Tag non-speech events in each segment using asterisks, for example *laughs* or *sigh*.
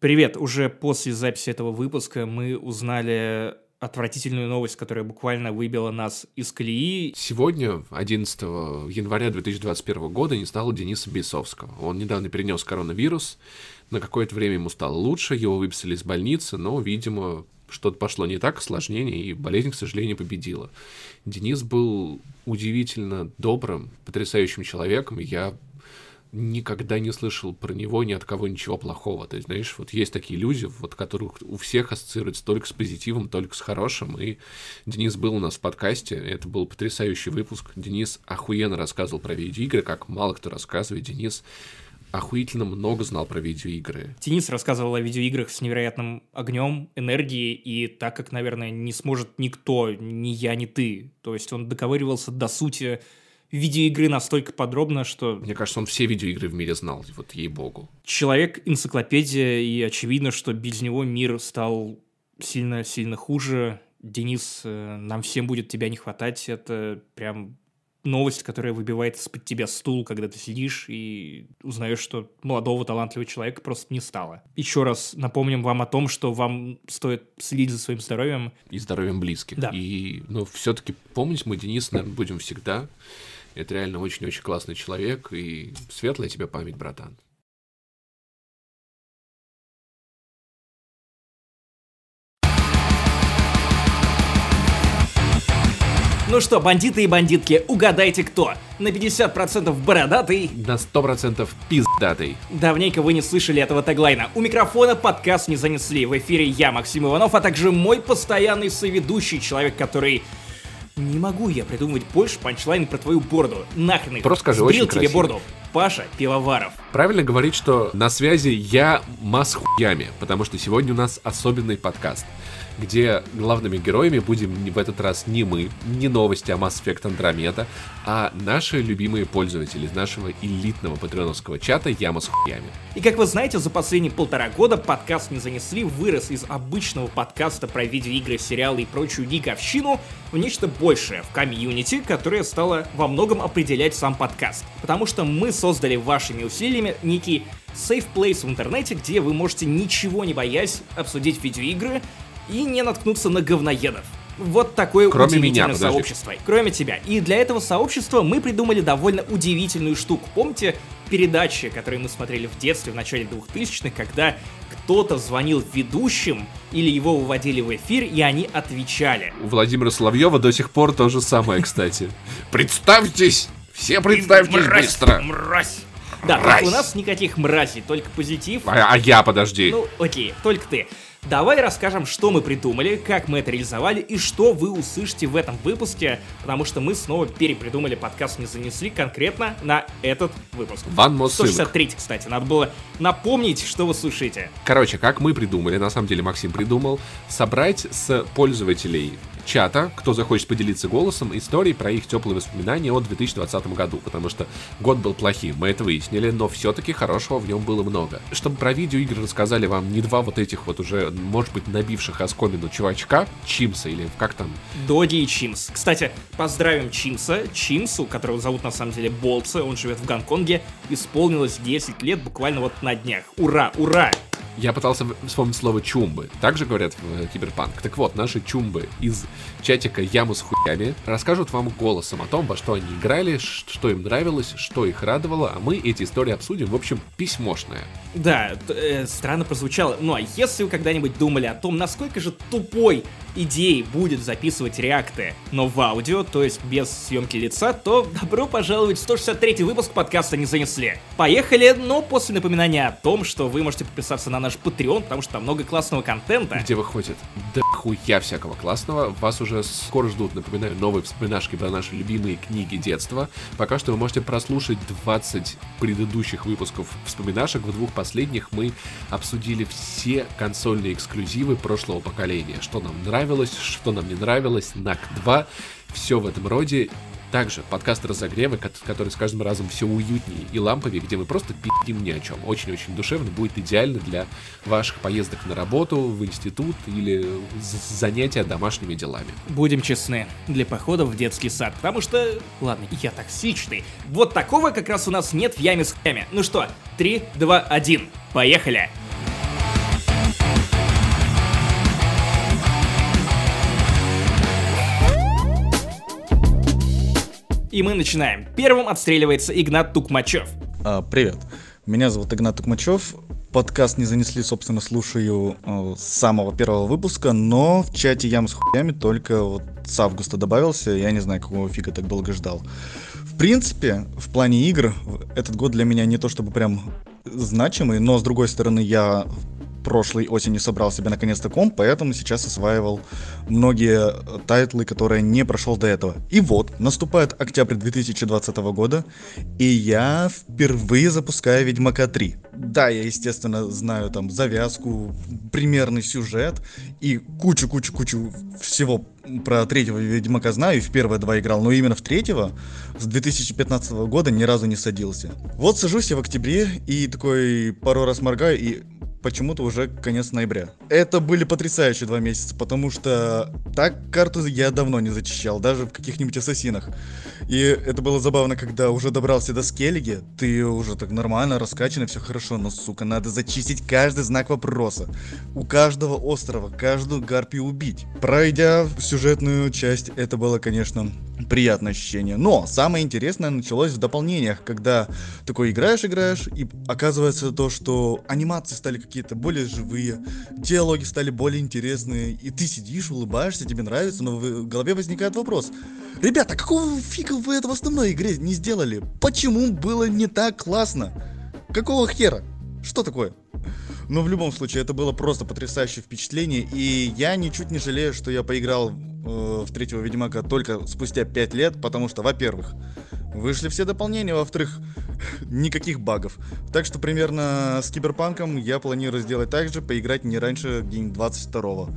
Привет! Уже после записи этого выпуска мы узнали отвратительную новость, которая буквально выбила нас из колеи. Сегодня, 11 января 2021 года, не стало Дениса Бейсовского. Он недавно перенес коронавирус, на какое-то время ему стало лучше, его выписали из больницы, но, видимо, что-то пошло не так, осложнение, и болезнь, к сожалению, победила. Денис был удивительно добрым, потрясающим человеком, я никогда не слышал про него ни от кого ничего плохого. То есть, знаешь, вот есть такие люди, вот которых у всех ассоциируется только с позитивом, только с хорошим. И Денис был у нас в подкасте, это был потрясающий выпуск. Денис охуенно рассказывал про видеоигры, как мало кто рассказывает. Денис охуительно много знал про видеоигры. Денис рассказывал о видеоиграх с невероятным огнем, энергией, и так как, наверное, не сможет никто, ни я, ни ты. То есть он доковыривался до сути видеоигры настолько подробно, что... Мне кажется, он все видеоигры в мире знал, вот ей-богу. Человек-энциклопедия, и очевидно, что без него мир стал сильно-сильно хуже. Денис, э, нам всем будет тебя не хватать. Это прям новость, которая выбивает из-под тебя стул, когда ты сидишь и узнаешь, что молодого талантливого человека просто не стало. Еще раз напомним вам о том, что вам стоит следить за своим здоровьем. И здоровьем близких. Да. И, ну, все-таки помнить мы Денис, наверное, будем всегда. Это реально очень-очень классный человек, и светлая тебе память, братан. Ну что, бандиты и бандитки, угадайте кто? На 50% бородатый. На 100% пиздатый. Давненько вы не слышали этого теглайна. У микрофона подкаст не занесли. В эфире я, Максим Иванов, а также мой постоянный соведущий, человек, который не могу я придумывать больше панчлайн про твою бороду. Нахрен их. Просто скажи, Сбрил очень тебе красиво. бороду. Паша Пивоваров. Правильно говорить, что на связи я мас хуями, потому что сегодня у нас особенный подкаст, где главными героями будем в этот раз не мы, не новости о Mass Effect Andromeda, а наши любимые пользователи из нашего элитного патреоновского чата Яма с хуями. И как вы знаете, за последние полтора года подкаст «Не занесли» вырос из обычного подкаста про видеоигры, сериалы и прочую гиковщину в нечто большее, в комьюнити, которое стало во многом определять сам подкаст. Потому что мы создали вашими усилиями некий safe place в интернете, где вы можете ничего не боясь обсудить видеоигры и не наткнуться на говноедов. Вот такое Кроме удивительное меня, подожди. сообщество. Кроме тебя. И для этого сообщества мы придумали довольно удивительную штуку. Помните передачи, которые мы смотрели в детстве, в начале 2000-х, когда кто-то звонил ведущим или его выводили в эфир, и они отвечали. У Владимира Соловьева до сих пор то же самое, кстати. *laughs* Представьтесь! Все представьтесь Мразь, быстро! Мразь! Да, у нас никаких мразей, только позитив. А, а я, подожди. Ну, окей, только ты. Давай расскажем, что мы придумали, как мы это реализовали и что вы услышите в этом выпуске, потому что мы снова перепридумали подкаст «Не занесли» конкретно на этот выпуск. More ссылок. 163, кстати, надо было напомнить, что вы слушаете. Короче, как мы придумали, на самом деле Максим придумал, собрать с пользователей чата, кто захочет поделиться голосом, истории про их теплые воспоминания о 2020 году, потому что год был плохим, мы это выяснили, но все-таки хорошего в нем было много. Чтобы про видеоигры рассказали вам не два вот этих вот уже, может быть, набивших оскомину чувачка, Чимса или как там, Доди и Чимс. Кстати, поздравим Чимса. Чимсу, которого зовут на самом деле Болтса, он живет в Гонконге, исполнилось 10 лет буквально вот на днях. Ура, ура! Я пытался вспомнить слово чумбы. Также говорят в э, Киберпанк. Так вот, наши чумбы из чатика Яму с хуями расскажут вам голосом о том, во что они играли, что им нравилось, что их радовало, а мы эти истории обсудим. В общем, письмошное. Да, э, странно прозвучало. Ну а если вы когда-нибудь думали о том, насколько же тупой идеей будет записывать реакты, но в аудио, то есть без съемки лица, то добро пожаловать в 163 выпуск подкаста «Не занесли». Поехали, но после напоминания о том, что вы можете подписаться на наш Patreon, потому что там много классного контента. Где выходит да хуя всякого классного. Вас уже скоро ждут, напоминаю, новые вспоминашки про наши любимые книги детства. Пока что вы можете прослушать 20 предыдущих выпусков вспоминашек. В двух последних мы обсудили все консольные эксклюзивы прошлого поколения. Что нам нравилось, что нам не нравилось, НАК 2, все в этом роде. Также подкаст разогрева, ко- который с каждым разом все уютнее и ламповее, где мы просто пи***им ни о чем. Очень-очень душевно, будет идеально для ваших поездок на работу, в институт или занятия домашними делами. Будем честны, для похода в детский сад, потому что, ладно, я токсичный. Вот такого как раз у нас нет в яме с хами. Ну что, 3, 2, 1, поехали! И мы начинаем. Первым отстреливается Игнат Тукмачев. А, привет. Меня зовут Игнат Тукмачев. Подкаст не занесли, собственно, слушаю э, с самого первого выпуска, но в чате ям с хуями только вот с августа добавился. Я не знаю, какого фига так долго ждал. В принципе, в плане игр этот год для меня не то чтобы прям значимый, но с другой стороны я прошлой осенью собрал себе наконец-то комп, поэтому сейчас осваивал многие тайтлы, которые не прошел до этого. И вот, наступает октябрь 2020 года, и я впервые запускаю Ведьмака 3. Да, я, естественно, знаю там завязку, примерный сюжет и кучу-кучу-кучу всего про третьего Ведьмака знаю, и в первые два играл, но именно в третьего с 2015 года ни разу не садился. Вот сажусь я в октябре и такой пару раз моргаю, и почему-то уже конец ноября. Это были потрясающие два месяца, потому что так карту я давно не зачищал, даже в каких-нибудь ассасинах. И это было забавно, когда уже добрался до Скеллиги, ты уже так нормально раскачан и все хорошо, но, сука, надо зачистить каждый знак вопроса. У каждого острова, каждую гарпию убить. Пройдя сюжетную часть, это было, конечно, приятное ощущение. Но самое интересное началось в дополнениях, когда такой играешь-играешь, и оказывается то, что анимации стали какие-то более живые, диалоги стали более интересные, и ты сидишь, улыбаешься, тебе нравится, но в голове возникает вопрос. Ребята, какого фига вы это в основной игре не сделали? Почему было не так классно? Какого хера? Что такое? Но в любом случае, это было просто потрясающее впечатление, и я ничуть не жалею, что я поиграл э, в третьего Ведьмака только спустя 5 лет, потому что, во-первых, вышли все дополнения, во-вторых, *laughs* никаких багов. Так что примерно с Киберпанком я планирую сделать так же, поиграть не раньше день 22-го.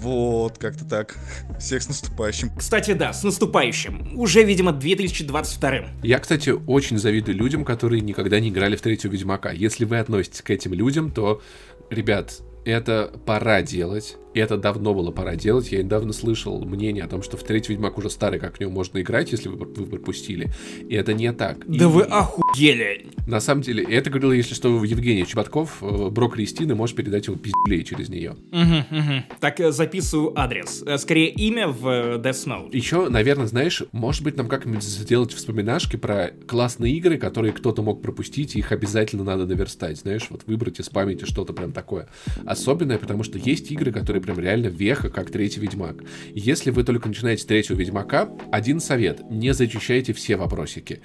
Вот, как-то так. Всех с наступающим. Кстати, да, с наступающим. Уже, видимо, 2022. Я, кстати, очень завидую людям, которые никогда не играли в третью Ведьмака. Если вы относитесь к этим людям, то, ребят, это пора делать. И это давно было пора делать. Я недавно слышал мнение о том, что в третий Ведьмак уже старый, как в него можно играть, если вы, вы пропустили. И это не так. Да и, вы охуели! На самом деле, это говорил, если что, Евгений Чеботков, э, Бро Кристины, можешь передать его пиздюлей через нее. Угу, угу. Так, э, записываю адрес. Э, скорее, имя в Death Note. Еще, наверное, знаешь, может быть, нам как-нибудь сделать вспоминашки про классные игры, которые кто-то мог пропустить, и их обязательно надо наверстать, знаешь, вот выбрать из памяти что-то прям такое. Особенное, потому что есть игры, которые прям реально веха, как третий Ведьмак. Если вы только начинаете третьего Ведьмака, один совет. Не зачищайте все вопросики.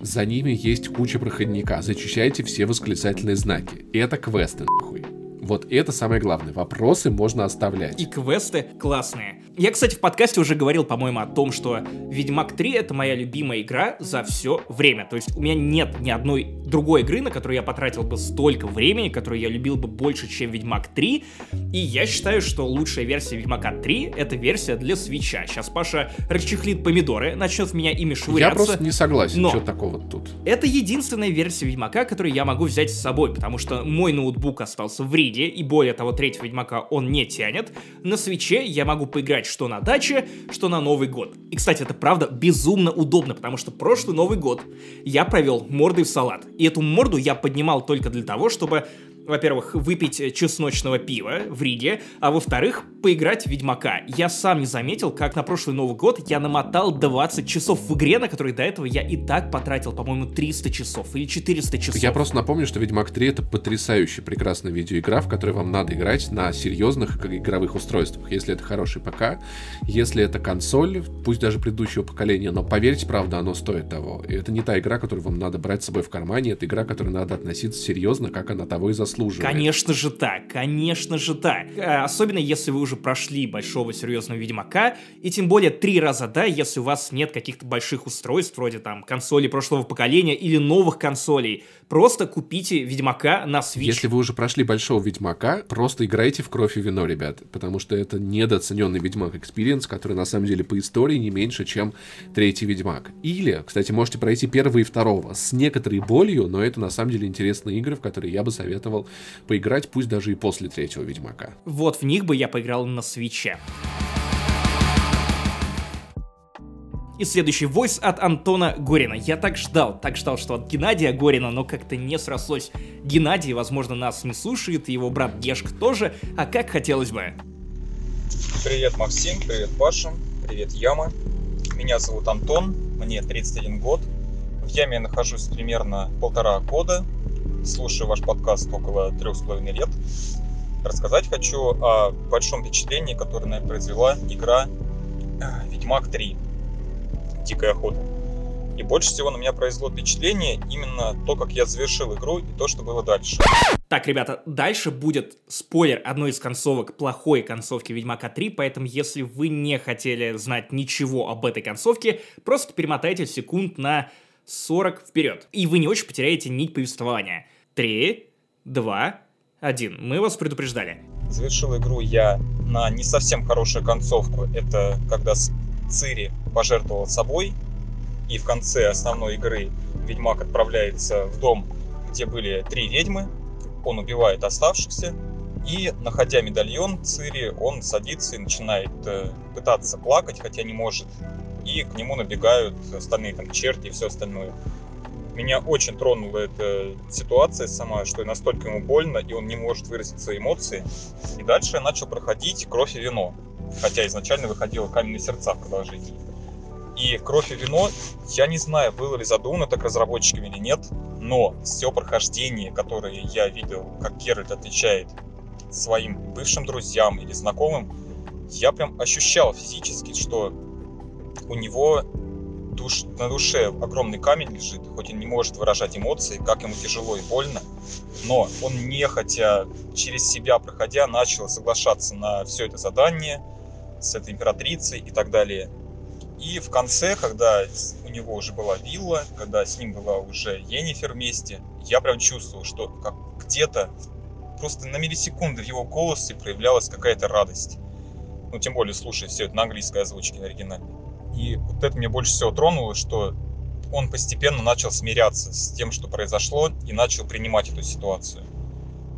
За ними есть куча проходника. Зачищайте все восклицательные знаки. Это квесты, нахуй. Вот это самое главное. Вопросы можно оставлять. И квесты классные. Я, кстати, в подкасте уже говорил, по-моему, о том, что Ведьмак 3 это моя любимая игра за все время. То есть у меня нет ни одной другой игры, на которую я потратил бы столько времени, которую я любил бы больше, чем Ведьмак 3. И я считаю, что лучшая версия Ведьмака 3 это версия для свеча. Сейчас Паша расчехлит помидоры, начнет в меня ими швыряться. Я просто не согласен, но что такого тут. Это единственная версия Ведьмака, которую я могу взять с собой, потому что мой ноутбук остался в Риде, и более того, третьего Ведьмака он не тянет. На свече я могу поиграть играть что на даче, что на Новый год. И, кстати, это правда безумно удобно, потому что прошлый Новый год я провел мордой в салат. И эту морду я поднимал только для того, чтобы во-первых, выпить чесночного пива в Риге, а во-вторых, поиграть в Ведьмака. Я сам не заметил, как на прошлый Новый год я намотал 20 часов в игре, на которые до этого я и так потратил, по-моему, 300 часов или 400 часов. Я просто напомню, что Ведьмак 3 это потрясающая, прекрасная видеоигра, в которой вам надо играть на серьезных игровых устройствах. Если это хороший ПК, если это консоль, пусть даже предыдущего поколения, но поверьте, правда, оно стоит того. И это не та игра, которую вам надо брать с собой в кармане, это игра, к которой надо относиться серьезно, как она того и заслуживает заслуживает. Конечно же так, конечно же так. Э, особенно если вы уже прошли большого серьезного Ведьмака, и тем более три раза да, если у вас нет каких-то больших устройств, вроде там консолей прошлого поколения или новых консолей. Просто купите Ведьмака на Switch. Если вы уже прошли большого Ведьмака, просто играйте в кровь и вино, ребят, потому что это недооцененный Ведьмак Experience, который на самом деле по истории не меньше, чем третий Ведьмак. Или, кстати, можете пройти первого и второго с некоторой болью, но это на самом деле интересные игры, в которые я бы советовал поиграть, пусть даже и после третьего Ведьмака. Вот в них бы я поиграл на свече. И следующий войс от Антона Горина. Я так ждал, так ждал, что от Геннадия Горина, но как-то не срослось. Геннадий, возможно, нас не слушает, его брат Гешк тоже, а как хотелось бы. Привет, Максим, привет, Паша, привет, Яма. Меня зовут Антон, мне 31 год. В яме я нахожусь примерно полтора года. Слушаю ваш подкаст около трех с половиной лет. Рассказать хочу о большом впечатлении, которое на меня произвела игра Ведьмак 3. Дикая охота. И больше всего на меня произвело впечатление именно то, как я завершил игру и то, что было дальше. Так, ребята, дальше будет спойлер одной из концовок плохой концовки Ведьмака 3, поэтому если вы не хотели знать ничего об этой концовке, просто перемотайте секунд на 40 вперед, и вы не очень потеряете нить повествования. 3, 2, 1. Мы вас предупреждали. Завершил игру я на не совсем хорошую концовку. Это когда Цири пожертвовал собой, и в конце основной игры Ведьмак отправляется в дом, где были три ведьмы, он убивает оставшихся, и, находя медальон Цири, он садится и начинает э, пытаться плакать, хотя не может, и к нему набегают остальные там черти и все остальное. Меня очень тронула эта ситуация сама, что настолько ему больно, и он не может выразить свои эмоции. И дальше я начал проходить «Кровь и вино», хотя изначально выходило «Каменные сердца» в продолжении. И «Кровь и вино», я не знаю, было ли задумано так разработчиками или нет, но все прохождение, которое я видел, как Геральт отвечает своим бывшим друзьям или знакомым, я прям ощущал физически, что у него душ, на душе огромный камень лежит, хоть он не может выражать эмоции, как ему тяжело и больно, но он нехотя, через себя проходя, начал соглашаться на все это задание с этой императрицей и так далее – и в конце, когда у него уже была вилла, когда с ним была уже Енифер вместе, я прям чувствовал, что как где-то просто на миллисекунды в его голосе проявлялась какая-то радость. Ну, тем более, слушая все это на английской озвучке, на оригинале. И вот это меня больше всего тронуло, что он постепенно начал смиряться с тем, что произошло, и начал принимать эту ситуацию.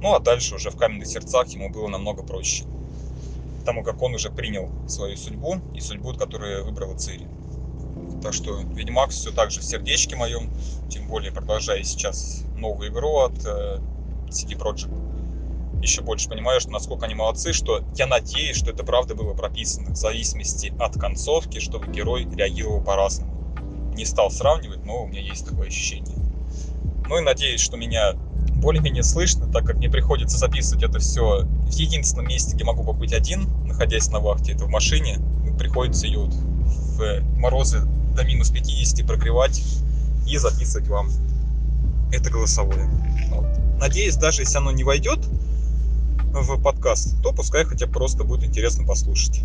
Ну, а дальше уже в каменных сердцах ему было намного проще тому как он уже принял свою судьбу и судьбу, которую выбрала Цири. Так что Ведьмак все так же в сердечке моем, тем более продолжая сейчас новую игру от э, CD Projekt. Еще больше понимаю, что насколько они молодцы, что я надеюсь, что это правда было прописано в зависимости от концовки, чтобы герой реагировал по-разному. Не стал сравнивать, но у меня есть такое ощущение. Ну и надеюсь, что меня более-менее слышно, так как мне приходится записывать это все в единственном месте, где могу побыть один, находясь на вахте, это в машине. Приходится ее вот в морозы до минус 50 прогревать и записывать вам это голосовое. Надеюсь, даже если оно не войдет в подкаст, то пускай хотя просто будет интересно послушать.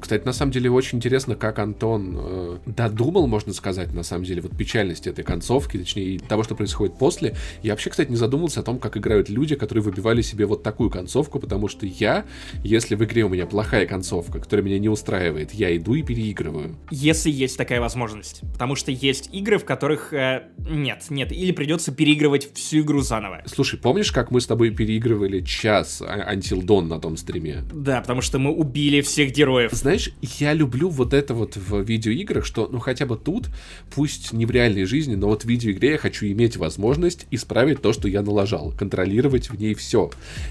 Кстати, на самом деле очень интересно, как Антон э, додумал, можно сказать, на самом деле, вот печальность этой концовки, точнее, того, что происходит после. Я вообще, кстати, не задумывался о том, как играют люди, которые выбивали себе вот такую концовку, потому что я, если в игре у меня плохая концовка, которая меня не устраивает, я иду и переигрываю. Если есть такая возможность. Потому что есть игры, в которых э, нет, нет, или придется переигрывать всю игру заново. Слушай, помнишь, как мы с тобой переигрывали час а, Until Dawn на том стриме? Да, потому что мы убили всех героев знаешь, я люблю вот это вот в видеоиграх, что, ну, хотя бы тут, пусть не в реальной жизни, но вот в видеоигре я хочу иметь возможность исправить то, что я налажал, контролировать в ней все.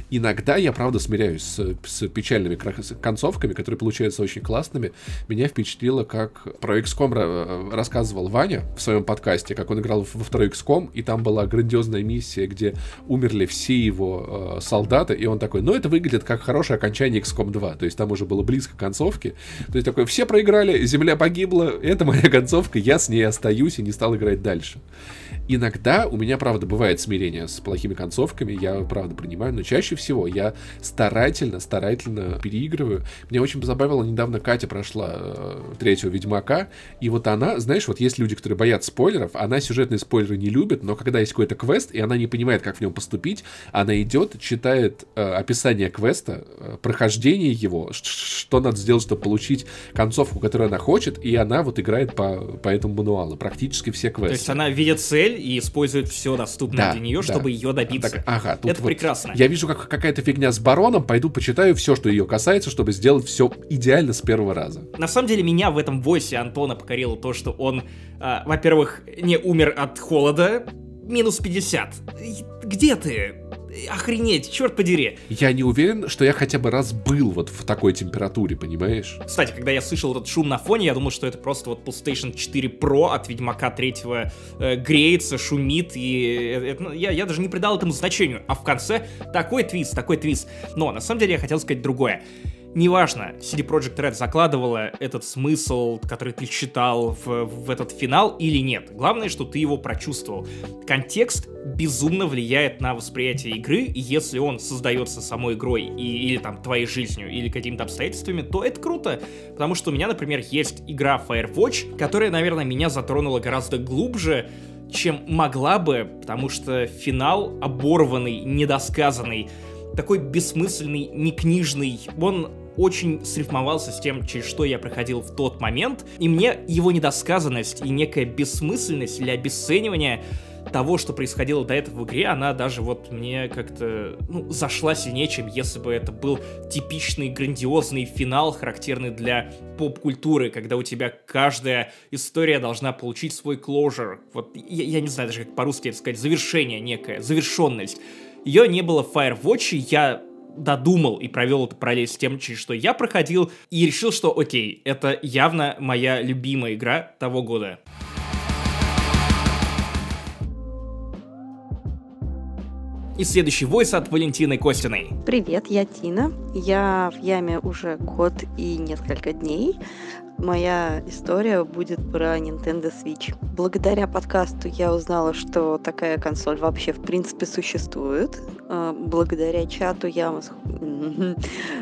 Иногда я, правда, смиряюсь с, с печальными концовками, которые получаются очень классными. Меня впечатлило, как про XCOM э, рассказывал Ваня в своем подкасте, как он играл во второй XCOM, и там была грандиозная миссия, где умерли все его э, солдаты, и он такой, ну, это выглядит как хорошее окончание XCOM 2, то есть там уже было близко к концовке, концовки. То есть такой, все проиграли, земля погибла, это моя концовка, я с ней остаюсь и не стал играть дальше. Иногда у меня, правда, бывает смирение с плохими концовками, я, правда, принимаю, но чаще всего я старательно, старательно переигрываю. Меня очень позабавило, недавно Катя прошла э, третьего Ведьмака, и вот она, знаешь, вот есть люди, которые боятся спойлеров, она сюжетные спойлеры не любит, но когда есть какой-то квест, и она не понимает, как в нем поступить, она идет, читает э, описание квеста, э, прохождение его, что надо сделать, чтобы получить концовку, которую она хочет, и она вот играет по, по этому мануалу, практически все квесты. То есть она видит цель, и использует все доступное да, для нее, да. чтобы ее добиться. Так, ага, Это вот прекрасно. Я вижу, как какая-то фигня с бароном, пойду почитаю все, что ее касается, чтобы сделать все идеально с первого раза. На самом деле, меня в этом войсе Антона покорило то, что он, э, во-первых, не умер от холода, минус 50. Где ты? Охренеть, черт подери. Я не уверен, что я хотя бы раз был вот в такой температуре, понимаешь? Кстати, когда я слышал этот шум на фоне, я думал, что это просто вот PlayStation 4 Pro от Ведьмака 3 э, греется, шумит, и это, ну, я, я даже не придал этому значению. А в конце такой твист, такой твист. Но на самом деле я хотел сказать другое. Неважно, CD Projekt Red закладывала этот смысл, который ты читал в, в этот финал или нет. Главное, что ты его прочувствовал. Контекст безумно влияет на восприятие игры, и если он создается самой игрой и, или там твоей жизнью, или какими-то обстоятельствами, то это круто. Потому что у меня, например, есть игра Firewatch, которая, наверное, меня затронула гораздо глубже, чем могла бы, потому что финал оборванный, недосказанный, такой бессмысленный, не книжный, он очень срифмовался с тем, через что я проходил в тот момент, и мне его недосказанность и некая бессмысленность или обесценивание того, что происходило до этого в игре, она даже вот мне как-то ну, зашла сильнее, чем если бы это был типичный грандиозный финал, характерный для поп-культуры, когда у тебя каждая история должна получить свой closure. Вот я, я не знаю даже, как по-русски это сказать, завершение некое, завершенность. Ее не было в Firewatch, я додумал и провел эту параллель с тем, через что я проходил, и решил, что окей, это явно моя любимая игра того года. И следующий войс от Валентины Костиной. Привет, я Тина. Я в яме уже год и несколько дней. Моя история будет про Nintendo Switch. Благодаря подкасту я узнала, что такая консоль вообще в принципе существует. А, благодаря чату я,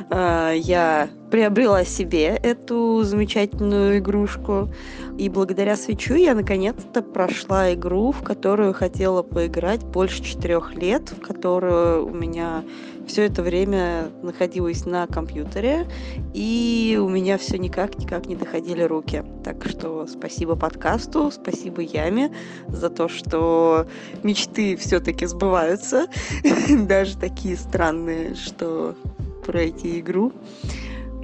а, я приобрела себе эту замечательную игрушку. И благодаря свечу я наконец-то прошла игру, в которую хотела поиграть больше четырех лет, в которую у меня все это время находилась на компьютере, и у меня все никак-никак не доходили руки. Так что спасибо подкасту, спасибо Яме за то, что мечты все-таки сбываются, *laughs* даже такие странные, что пройти игру.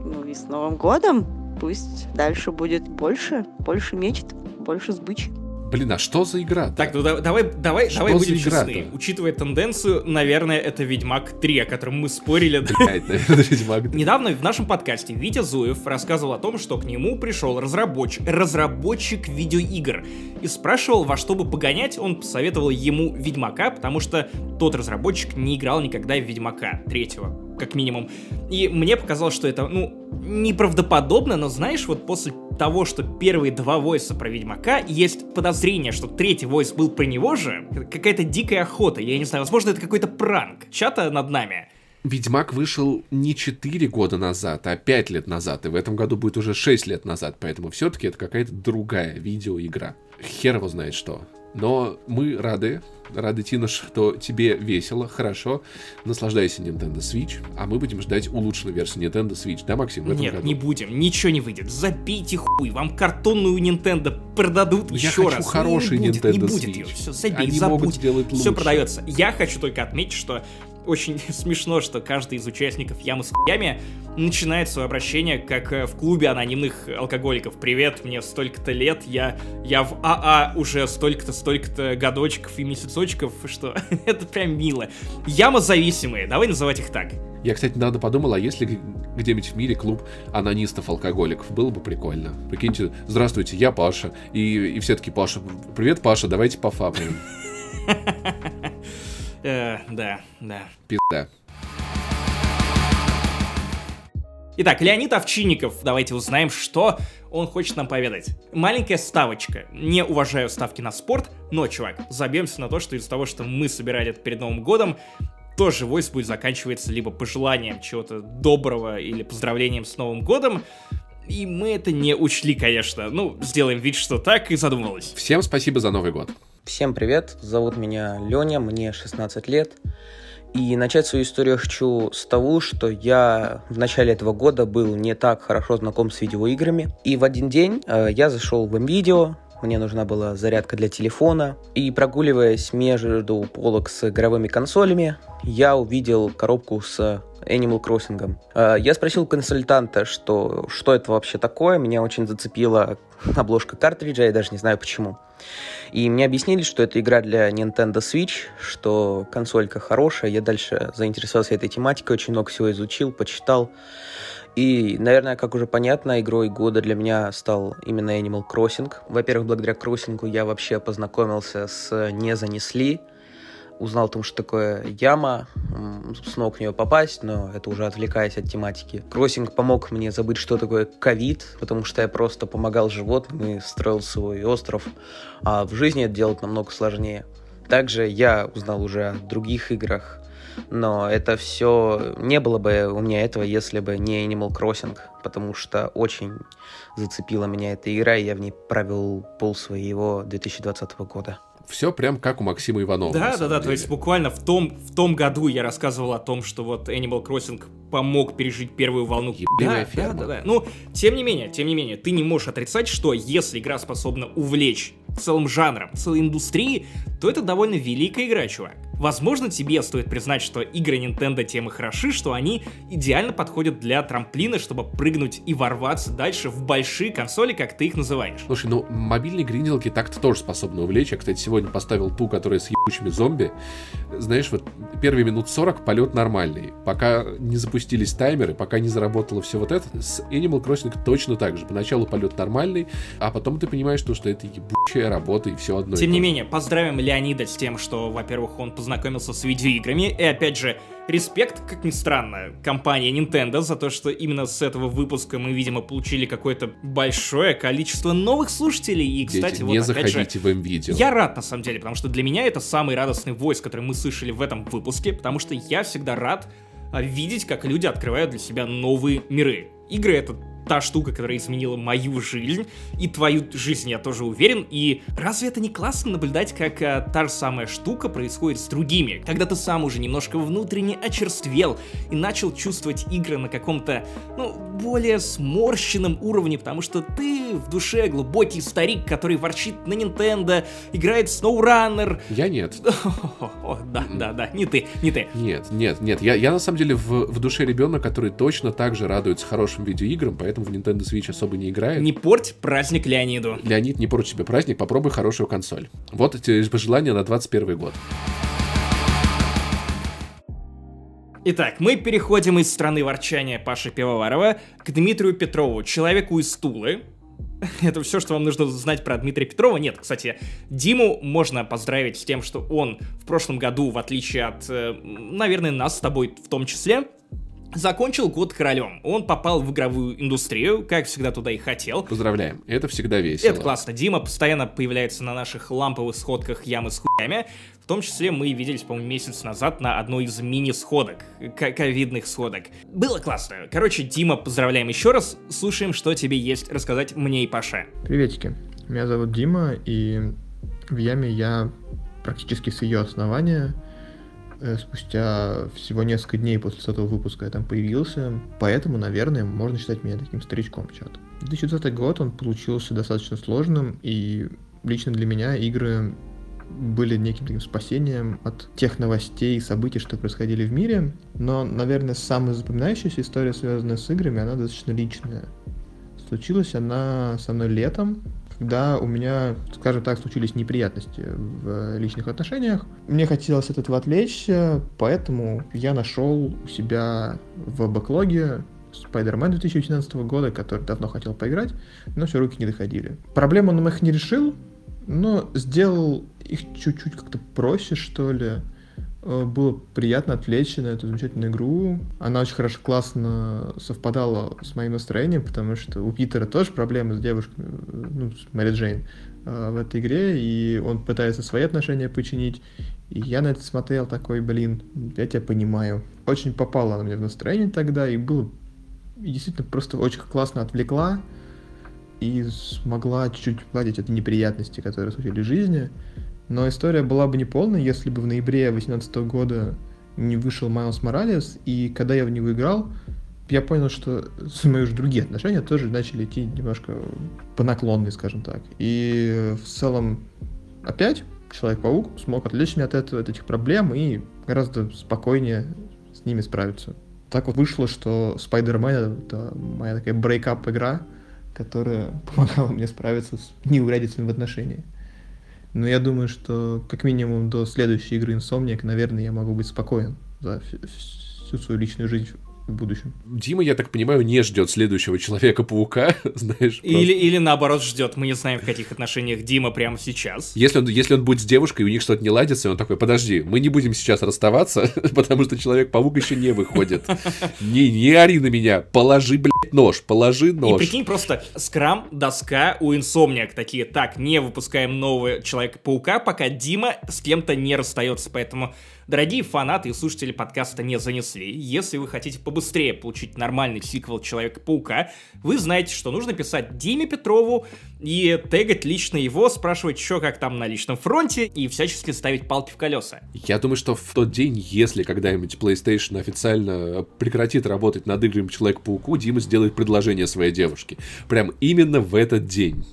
Ну и с Новым годом! Пусть дальше будет больше, больше мечт, больше сбычи. Блин, а что за игра? -то? Так, ну давай, давай, что давай будем честны. Учитывая тенденцию, наверное, это Ведьмак 3, о котором мы спорили. Блять, наверное, Ведьмак 3. Недавно в нашем подкасте Витя Зуев рассказывал о том, что к нему пришел разработчик, разработчик видеоигр и спрашивал, во что бы погонять, он посоветовал ему Ведьмака, потому что тот разработчик не играл никогда в Ведьмака третьего как минимум. И мне показалось, что это, ну, неправдоподобно, но знаешь, вот после того, что первые два войса про Ведьмака, есть подозрение, что третий войс был про него же, какая-то дикая охота, я не знаю, возможно, это какой-то пранк чата над нами. Ведьмак вышел не 4 года назад, а 5 лет назад, и в этом году будет уже 6 лет назад, поэтому все-таки это какая-то другая видеоигра. Хер его знает что. Но мы рады, рады, Тина, что тебе весело, хорошо. Наслаждайся Nintendo Switch, а мы будем ждать улучшенную версию Nintendo Switch, да, Максим? Нет, году? не будем, ничего не выйдет. Забейте хуй, вам картонную Nintendo продадут Я еще хочу раз. хороший не будет, Nintendo не будет Switch. ее. Все, забей, Они забудь. могут сделать Все лучше. продается. Я хочу только отметить, что очень *laughs* смешно, что каждый из участников Ямы с хуями начинает свое обращение как э, в клубе анонимных алкоголиков. Привет, мне столько-то лет, я, я в АА уже столько-то, столько-то годочков и месяцочков, что *laughs* это прям мило. Яма зависимые, давай называть их так. Я, кстати, надо подумал, а если где-нибудь в мире клуб анонистов-алкоголиков, было бы прикольно. Прикиньте, здравствуйте, я Паша. И, и все таки Паша, привет, Паша, давайте пофапаем. *laughs* Э, да, да. Пизда. Итак, Леонид Овчинников, давайте узнаем, что он хочет нам поведать. Маленькая ставочка. Не уважаю ставки на спорт, но, чувак, забьемся на то, что из-за того, что мы собирали это перед Новым годом, тоже войс будет заканчиваться либо пожеланием чего-то доброго или поздравлением с Новым годом, и мы это не учли, конечно. Ну, сделаем вид, что так, и задумалось. Всем спасибо за Новый год. Всем привет, зовут меня Леня, мне 16 лет. И начать свою историю хочу с того, что я в начале этого года был не так хорошо знаком с видеоиграми. И в один день э, я зашел в видео, мне нужна была зарядка для телефона. И прогуливаясь между полок с игровыми консолями, я увидел коробку с Animal Crossing. А, я спросил консультанта, что, что это вообще такое. Меня очень зацепила обложка картриджа, я даже не знаю почему. И мне объяснили, что это игра для Nintendo Switch, что консолька хорошая. Я дальше заинтересовался этой тематикой, очень много всего изучил, почитал. И, наверное, как уже понятно, игрой года для меня стал именно Animal Crossing. Во-первых, благодаря кроссингу я вообще познакомился с «Не занесли», узнал о том, что такое яма, смог в нее попасть, но это уже отвлекаясь от тематики. Кроссинг помог мне забыть, что такое ковид, потому что я просто помогал животным и строил свой остров, а в жизни это делать намного сложнее. Также я узнал уже о других играх, но это все не было бы у меня этого, если бы не Animal Crossing, потому что очень зацепила меня эта игра, и я в ней провел пол своего 2020 года. Все прям как у Максима Иванова. Да, да, да, деле. то есть буквально в том, в том году я рассказывал о том, что вот Animal Crossing помог пережить первую волну. Да, ферма. да, да, да. Ну, тем не менее, тем не менее, ты не можешь отрицать, что если игра способна увлечь целым жанром, целой индустрией, то это довольно великая игра, чувак. Возможно, тебе стоит признать, что игры Nintendo тем и хороши, что они идеально подходят для трамплина, чтобы прыгнуть и ворваться дальше в большие консоли, как ты их называешь. Слушай, ну мобильные гринделки так-то тоже способны увлечь. Я, кстати, сегодня поставил ту, которая с ебучими зомби. Знаешь, вот первые минут 40 полет нормальный. Пока не запустились таймеры, пока не заработало все вот это, с Animal Crossing точно так же. Поначалу полет нормальный, а потом ты понимаешь, что, что это ебучая работа и все одно. Тем не менее, поздравим Леонида с тем, что, во-первых, он познакомился познакомился с видеоиграми. И опять же, респект, как ни странно, компании Nintendo за то, что именно с этого выпуска мы, видимо, получили какое-то большое количество новых слушателей. И, кстати, Дети, вот не опять заходите же, в видео. Я рад, на самом деле, потому что для меня это самый радостный войс, который мы слышали в этом выпуске, потому что я всегда рад а, видеть, как люди открывают для себя новые миры. Игры — это та штука, которая изменила мою жизнь, и твою жизнь, я тоже уверен, и разве это не классно наблюдать, как а, та же самая штука происходит с другими, когда ты сам уже немножко внутренне очерствел и начал чувствовать игры на каком-то, ну, более сморщенном уровне, потому что ты в душе глубокий старик, который ворчит на Nintendo, играет в SnowRunner. Я нет. *laughs* О, да, да, да, не ты, не ты. Нет, нет, нет. Я, я на самом деле в, в душе ребенок, который точно так же радуется хорошим видеоиграм, поэтому поэтому в Nintendo Switch особо не играет. Не порть праздник Леониду. Леонид, не порть себе праздник, попробуй хорошую консоль. Вот эти пожелания на 21 год. Итак, мы переходим из страны ворчания Паши Пивоварова к Дмитрию Петрову, человеку из Тулы. *laughs* Это все, что вам нужно знать про Дмитрия Петрова. Нет, кстати, Диму можно поздравить с тем, что он в прошлом году, в отличие от, э, наверное, нас с тобой в том числе, Закончил год королем. Он попал в игровую индустрию, как всегда туда и хотел. Поздравляем, это всегда весело. Это классно. Дима постоянно появляется на наших ламповых сходках ямы с хуями. В том числе мы виделись, по-моему, месяц назад на одной из мини-сходок, ковидных сходок. Было классно. Короче, Дима, поздравляем еще раз. Слушаем, что тебе есть рассказать мне и Паше. Приветики. Меня зовут Дима, и в яме я практически с ее основания спустя всего несколько дней после этого выпуска я там появился, поэтому, наверное, можно считать меня таким старичком чата. 2020 год, он получился достаточно сложным, и лично для меня игры были неким таким спасением от тех новостей и событий, что происходили в мире. Но, наверное, самая запоминающаяся история, связанная с играми, она достаточно личная. Случилась она со мной летом, когда у меня, скажем так, случились неприятности в личных отношениях. Мне хотелось от этого отвлечься, поэтому я нашел у себя в бэклоге Spider-Man 2019 года, который давно хотел поиграть, но все руки не доходили. Проблему он их не решил, но сделал их чуть-чуть как-то проще, что ли. Э, было приятно отвлечься на эту замечательную игру. Она очень хорошо, классно совпадала с моим настроением, потому что у Питера тоже проблемы с девушкой, ну, с Мэри Джейн э, в этой игре, и он пытается свои отношения починить. И я на это смотрел такой, блин, я тебя понимаю. Очень попала она мне в настроение тогда, и было и действительно просто очень классно отвлекла и смогла чуть-чуть гладить эти неприятности, которые случились в жизни. Но история была бы неполной, если бы в ноябре 2018 года не вышел Майлз Моралес, и когда я в него играл, я понял, что *laughs* мои уже другие отношения тоже начали идти немножко по наклонной, скажем так. И в целом опять Человек-паук смог отвлечь меня от, этого, от этих проблем и гораздо спокойнее с ними справиться. Так вот вышло, что Spider-Man — это моя такая брейкап игра, которая *laughs* помогала мне справиться с неурядицами в отношении. Но я думаю, что как минимум до следующей игры Insomniac, наверное, я могу быть спокоен за всю свою личную жизнь в будущем. Дима, я так понимаю, не ждет следующего Человека-паука, *laughs* знаешь. Или, или наоборот ждет. Мы не знаем, в каких отношениях Дима прямо сейчас. Если он, если он будет с девушкой, и у них что-то не ладится, он такой, подожди, мы не будем сейчас расставаться, *laughs* потому что Человек-паук еще не выходит. *laughs* Не, не ори на меня, положи, блядь, нож, положи нож. И прикинь, просто скрам, доска у Insomniac такие, так, не выпускаем нового Человека-паука, пока Дима с кем-то не расстается, поэтому Дорогие фанаты и слушатели подкаста не занесли. Если вы хотите побыстрее получить нормальный сиквел Человека-паука, вы знаете, что нужно писать Диме Петрову и тегать лично его, спрашивать, что как там на личном фронте, и всячески ставить палки в колеса. Я думаю, что в тот день, если когда-нибудь PlayStation официально прекратит работать над играми Человек-пауку, Дима сделает предложение своей девушке. Прям именно в этот день.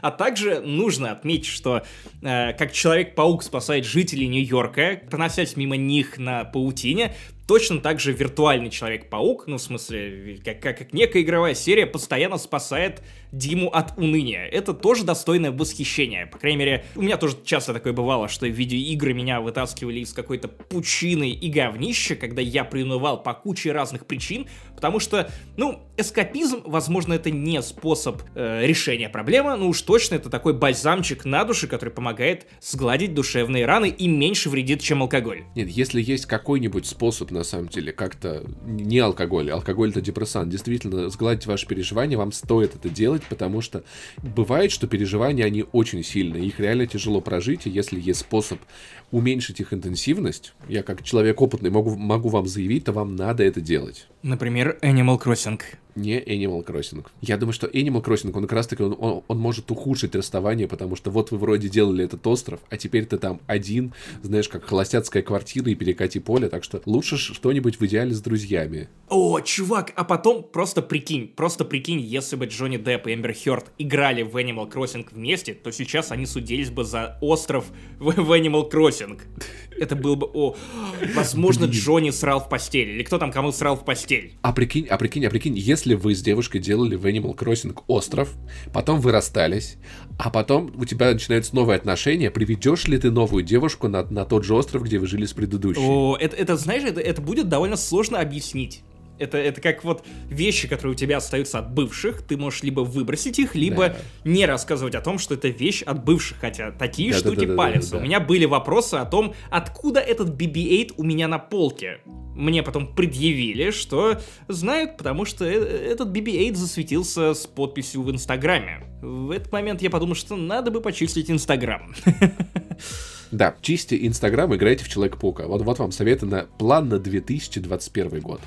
А также нужно отметить, что э, как Человек-паук спасает жителей Нью-Йорка, проносясь мимо них на паутине, Точно так же виртуальный Человек-паук, ну, в смысле, как, как, как некая игровая серия, постоянно спасает Диму от уныния. Это тоже достойное восхищение. По крайней мере, у меня тоже часто такое бывало, что видеоигры меня вытаскивали из какой-то пучины и говнища, когда я приунывал по куче разных причин, потому что, ну, эскапизм, возможно, это не способ э, решения проблемы, но уж точно это такой бальзамчик на душе, который помогает сгладить душевные раны и меньше вредит, чем алкоголь. Нет, если есть какой-нибудь способ на самом деле, как-то не алкоголь, алкоголь это депрессант. Действительно, сгладить ваши переживания, вам стоит это делать, потому что бывает, что переживания, они очень сильные, их реально тяжело прожить, и если есть способ уменьшить их интенсивность, я как человек опытный могу, могу вам заявить, то вам надо это делать. Например, Animal Crossing не Animal Crossing. Я думаю, что Animal Crossing, он как раз-таки, он, он, он может ухудшить расставание, потому что вот вы вроде делали этот остров, а теперь ты там один, знаешь, как холостяцкая квартира и перекати поле, так что лучше что-нибудь в идеале с друзьями. О, чувак, а потом просто прикинь, просто прикинь, если бы Джонни Депп и Эмбер Хёрд играли в Animal Crossing вместе, то сейчас они судились бы за остров в, в Animal Crossing. Это был бы, о, возможно. Джонни срал в постель, или кто там кому срал в постель. А прикинь, а прикинь, а прикинь, если если вы с девушкой делали в Animal Crossing остров, потом вы расстались, а потом у тебя начинаются новые отношения, приведешь ли ты новую девушку на, на тот же остров, где вы жили с предыдущей? О, это, это знаешь, это, это будет довольно сложно объяснить. Это, это как вот вещи, которые у тебя остаются от бывших, ты можешь либо выбросить их, либо да. не рассказывать о том, что это вещь от бывших, хотя такие да, штуки да, да, палятся. Да, да, да. У меня были вопросы о том, откуда этот BB-8 у меня на полке. Мне потом предъявили, что знают, потому что э, этот BB-8 засветился с подписью в Инстаграме. В этот момент я подумал, что надо бы почистить Инстаграм. *laughs* Да, чисти Инстаграм, играйте в Человека-паука. Вот, вот вам советы на план на 2021 год.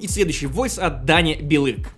И следующий войс от Дани Белык.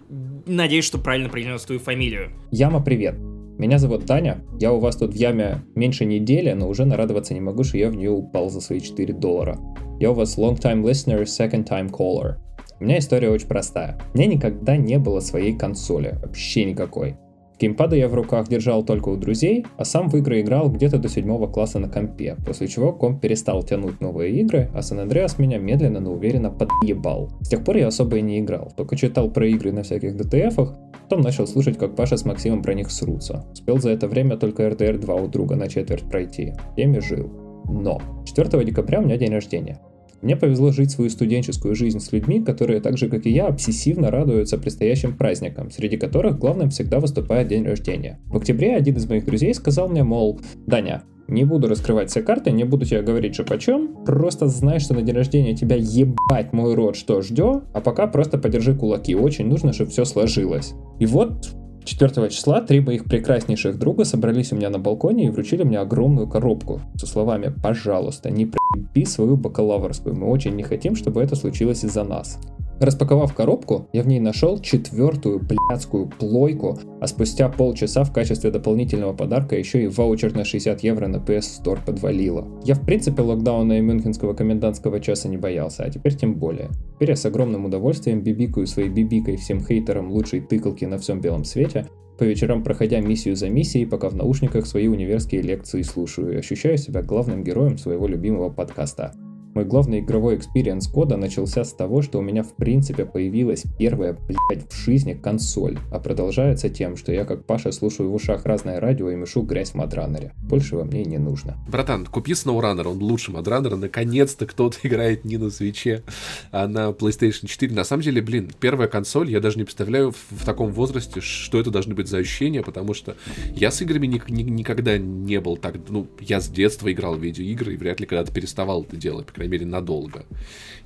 Надеюсь, что правильно произнес твою фамилию. Яма, привет. Меня зовут Таня. Я у вас тут в яме меньше недели, но уже нарадоваться не могу, что я в нее упал за свои 4 доллара. Я у вас long time listener, second time caller. У меня история очень простая. У меня никогда не было своей консоли. Вообще никакой. Геймпады я в руках держал только у друзей, а сам в игры играл где-то до седьмого класса на компе, после чего комп перестал тянуть новые игры, а Сан Андреас меня медленно, но уверенно подъебал. С тех пор я особо и не играл, только читал про игры на всяких ДТФах, потом начал слушать, как Паша с Максимом про них срутся. Успел за это время только RDR 2 у друга на четверть пройти. Теми жил. Но 4 декабря у меня день рождения. Мне повезло жить свою студенческую жизнь с людьми, которые так же, как и я, обсессивно радуются предстоящим праздникам, среди которых главным всегда выступает день рождения. В октябре один из моих друзей сказал мне, мол, Даня, не буду раскрывать все карты, не буду тебе говорить же почем, просто знай, что на день рождения тебя ебать мой рот, что ждет, а пока просто подержи кулаки, очень нужно, чтобы все сложилось. И вот 4 числа три моих прекраснейших друга собрались у меня на балконе и вручили мне огромную коробку со словами «Пожалуйста, не приеби свою бакалаврскую, мы очень не хотим, чтобы это случилось из-за нас». Распаковав коробку, я в ней нашел четвертую блядскую плойку, а спустя полчаса в качестве дополнительного подарка еще и ваучер на 60 евро на PS Store подвалило. Я в принципе локдауна и мюнхенского комендантского часа не боялся, а теперь тем более. Теперь я с огромным удовольствием бибикаю своей бибикой всем хейтерам лучшей тыкалки на всем белом свете, по вечерам проходя миссию за миссией, пока в наушниках свои универские лекции слушаю и ощущаю себя главным героем своего любимого подкаста. Мой главный игровой experience года начался с того, что у меня в принципе появилась первая, блядь, в жизни консоль, а продолжается тем, что я как Паша слушаю в ушах разное радио и мешу грязь в MudRunner е. Больше мне не нужно. Братан, купи SnowRunner, он лучше MudRunner а. Наконец-то кто-то *laughs* играет не на Switch е, а на PlayStation 4. На самом деле, блин, первая консоль, я даже не представляю в, в таком возрасте, что это должны быть за ощущения, потому что я с играми ни, ни, никогда не был так... Ну, я с детства играл в видеоигры и вряд ли когда-то переставал это делать крайней мере, надолго.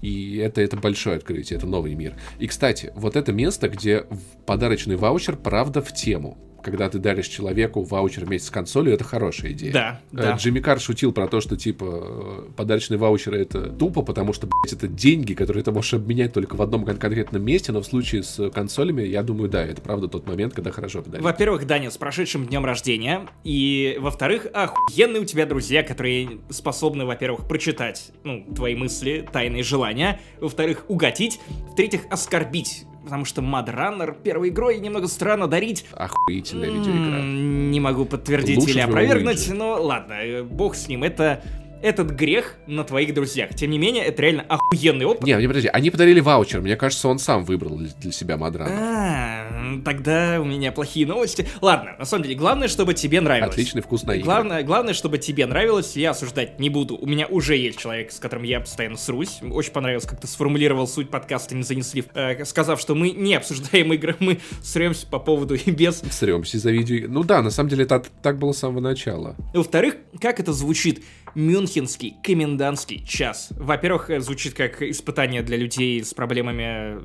И это, это большое открытие, это новый мир. И, кстати, вот это место, где подарочный ваучер, правда, в тему когда ты даришь человеку ваучер вместе с консолью, это хорошая идея. Да, Э, да. Джимми Кар шутил про то, что, типа, э, подарочные ваучеры это тупо, потому что, блядь, это деньги, которые ты можешь обменять только в одном кон- конкретном месте, но в случае с консолями, я думаю, да, это правда тот момент, когда хорошо подарить. Во-первых, Даня, с прошедшим днем рождения. И, во-вторых, охуенные у тебя друзья, которые способны, во-первых, прочитать, ну, твои мысли, тайные желания. Во-вторых, угодить. В-третьих, оскорбить. Потому что Mad Runner первой игрой немного странно дарить. Охуительная видеоигра. Не могу подтвердить Лучше или опровергнуть, но ладно, э, бог с ним. Это этот грех на твоих друзьях. Тем не менее, это реально охуенный опыт. Не, не, подожди, они подарили ваучер. Мне кажется, он сам выбрал для, себя Мадрана. А, тогда у меня плохие новости. Ладно, на самом деле, главное, чтобы тебе нравилось. Отличный вкус на игры. Главное, главное, чтобы тебе нравилось, я осуждать не буду. У меня уже есть человек, с которым я постоянно срусь. Очень понравилось, как ты сформулировал суть подкаста, не занесли, э, сказав, что мы не обсуждаем игры, *laughs* мы сремся по поводу и без. Сремся за видео. Ну да, на самом деле это так было с самого начала. Во-вторых, как это звучит? Мюнхенский комендантский час. Во-первых, э, звучит как испытание для людей с проблемами э,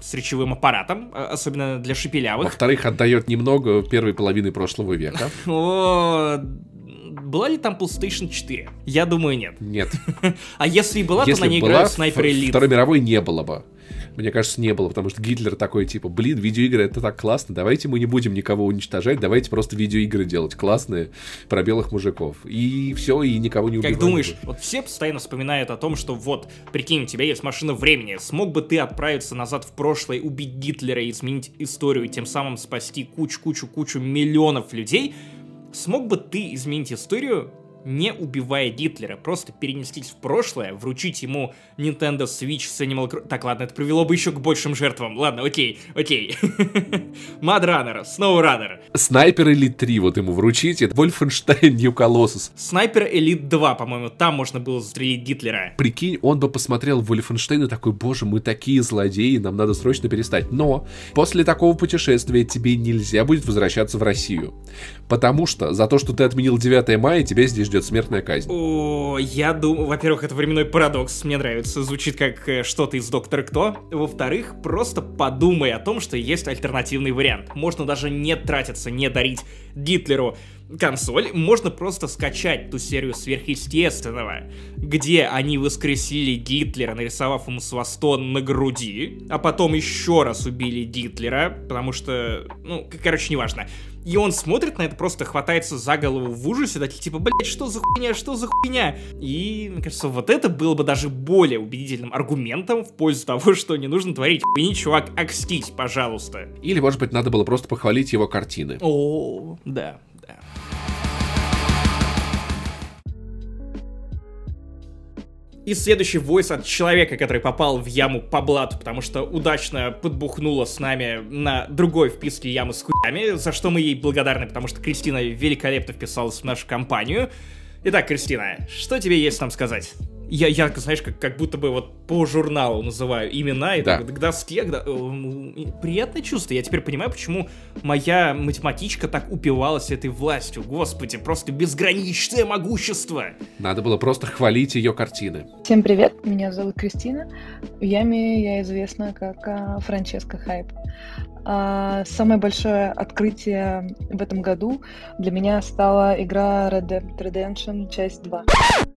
с речевым аппаратом, э, особенно для шепелявых. Во-вторых, отдает немного первой половины прошлого века. *laughs* О, была ли там PlayStation 4? Я думаю, нет. Нет. *laughs* А если и была, то Если на ней была, играют Снайпер Элит. Второй мировой не было бы. Мне кажется, не было, потому что Гитлер такой, типа, блин, видеоигры это так классно, давайте мы не будем никого уничтожать, давайте просто видеоигры делать классные про белых мужиков. И все, и никого не убивать. Как думаешь, вот все постоянно вспоминают о том, что вот, прикинь, у тебя есть машина времени, смог бы ты отправиться назад в прошлое, убить Гитлера и изменить историю, и тем самым спасти кучу-кучу-кучу миллионов людей? Смог бы ты изменить историю, не убивая Гитлера, просто перенестись в прошлое, вручить ему Nintendo Switch с Animal Crossing... Так, ладно, это привело бы еще к большим жертвам. Ладно, окей, окей. *laughs* Mad Runner, Snow Runner, Снайпер Элит 3 вот ему вручите, Вольфенштейн Нью Колоссус. Снайпер Элит 2, по-моему, там можно было застрелить Гитлера. Прикинь, он бы посмотрел Вольфенштейн и такой, боже, мы такие злодеи, нам надо срочно перестать. Но после такого путешествия тебе нельзя будет возвращаться в Россию. Потому что за то, что ты отменил 9 мая, тебя здесь ждет смертная казнь. О, я думаю, во-первых, это временной парадокс, мне нравится, звучит как э, что-то из Доктора Кто. Во-вторых, просто подумай о том, что есть альтернативный вариант. Можно даже не тратиться, не дарить Гитлеру консоль, можно просто скачать ту серию сверхъестественного, где они воскресили Гитлера, нарисовав ему свастон на груди, а потом еще раз убили Гитлера, потому что, ну, короче, неважно. И он смотрит на это, просто хватается за голову в ужасе, такие типа, блять, что за хуйня, что за хуйня? И, мне кажется, вот это было бы даже более убедительным аргументом в пользу того, что не нужно творить хуйни, чувак, окстись, пожалуйста. Или, может быть, надо было просто похвалить его картины. О, да, да. И следующий войс от человека, который попал в яму по блату, потому что удачно подбухнула с нами на другой вписке ямы с хуями, за что мы ей благодарны, потому что Кристина великолепно вписалась в нашу компанию. Итак, Кристина, что тебе есть нам сказать? Я, я знаешь, как, как будто бы вот по журналу называю имена, и Да. так к доске, к и приятное чувство. Я теперь понимаю, почему моя математичка так упивалась этой властью. Господи, просто безграничное могущество. Надо было просто хвалить ее картины. Всем привет, меня зовут Кристина. В Яме я известна как а, Франческа Хайп. А, самое большое открытие в этом году для меня стала игра Red Dead Redemption часть 2.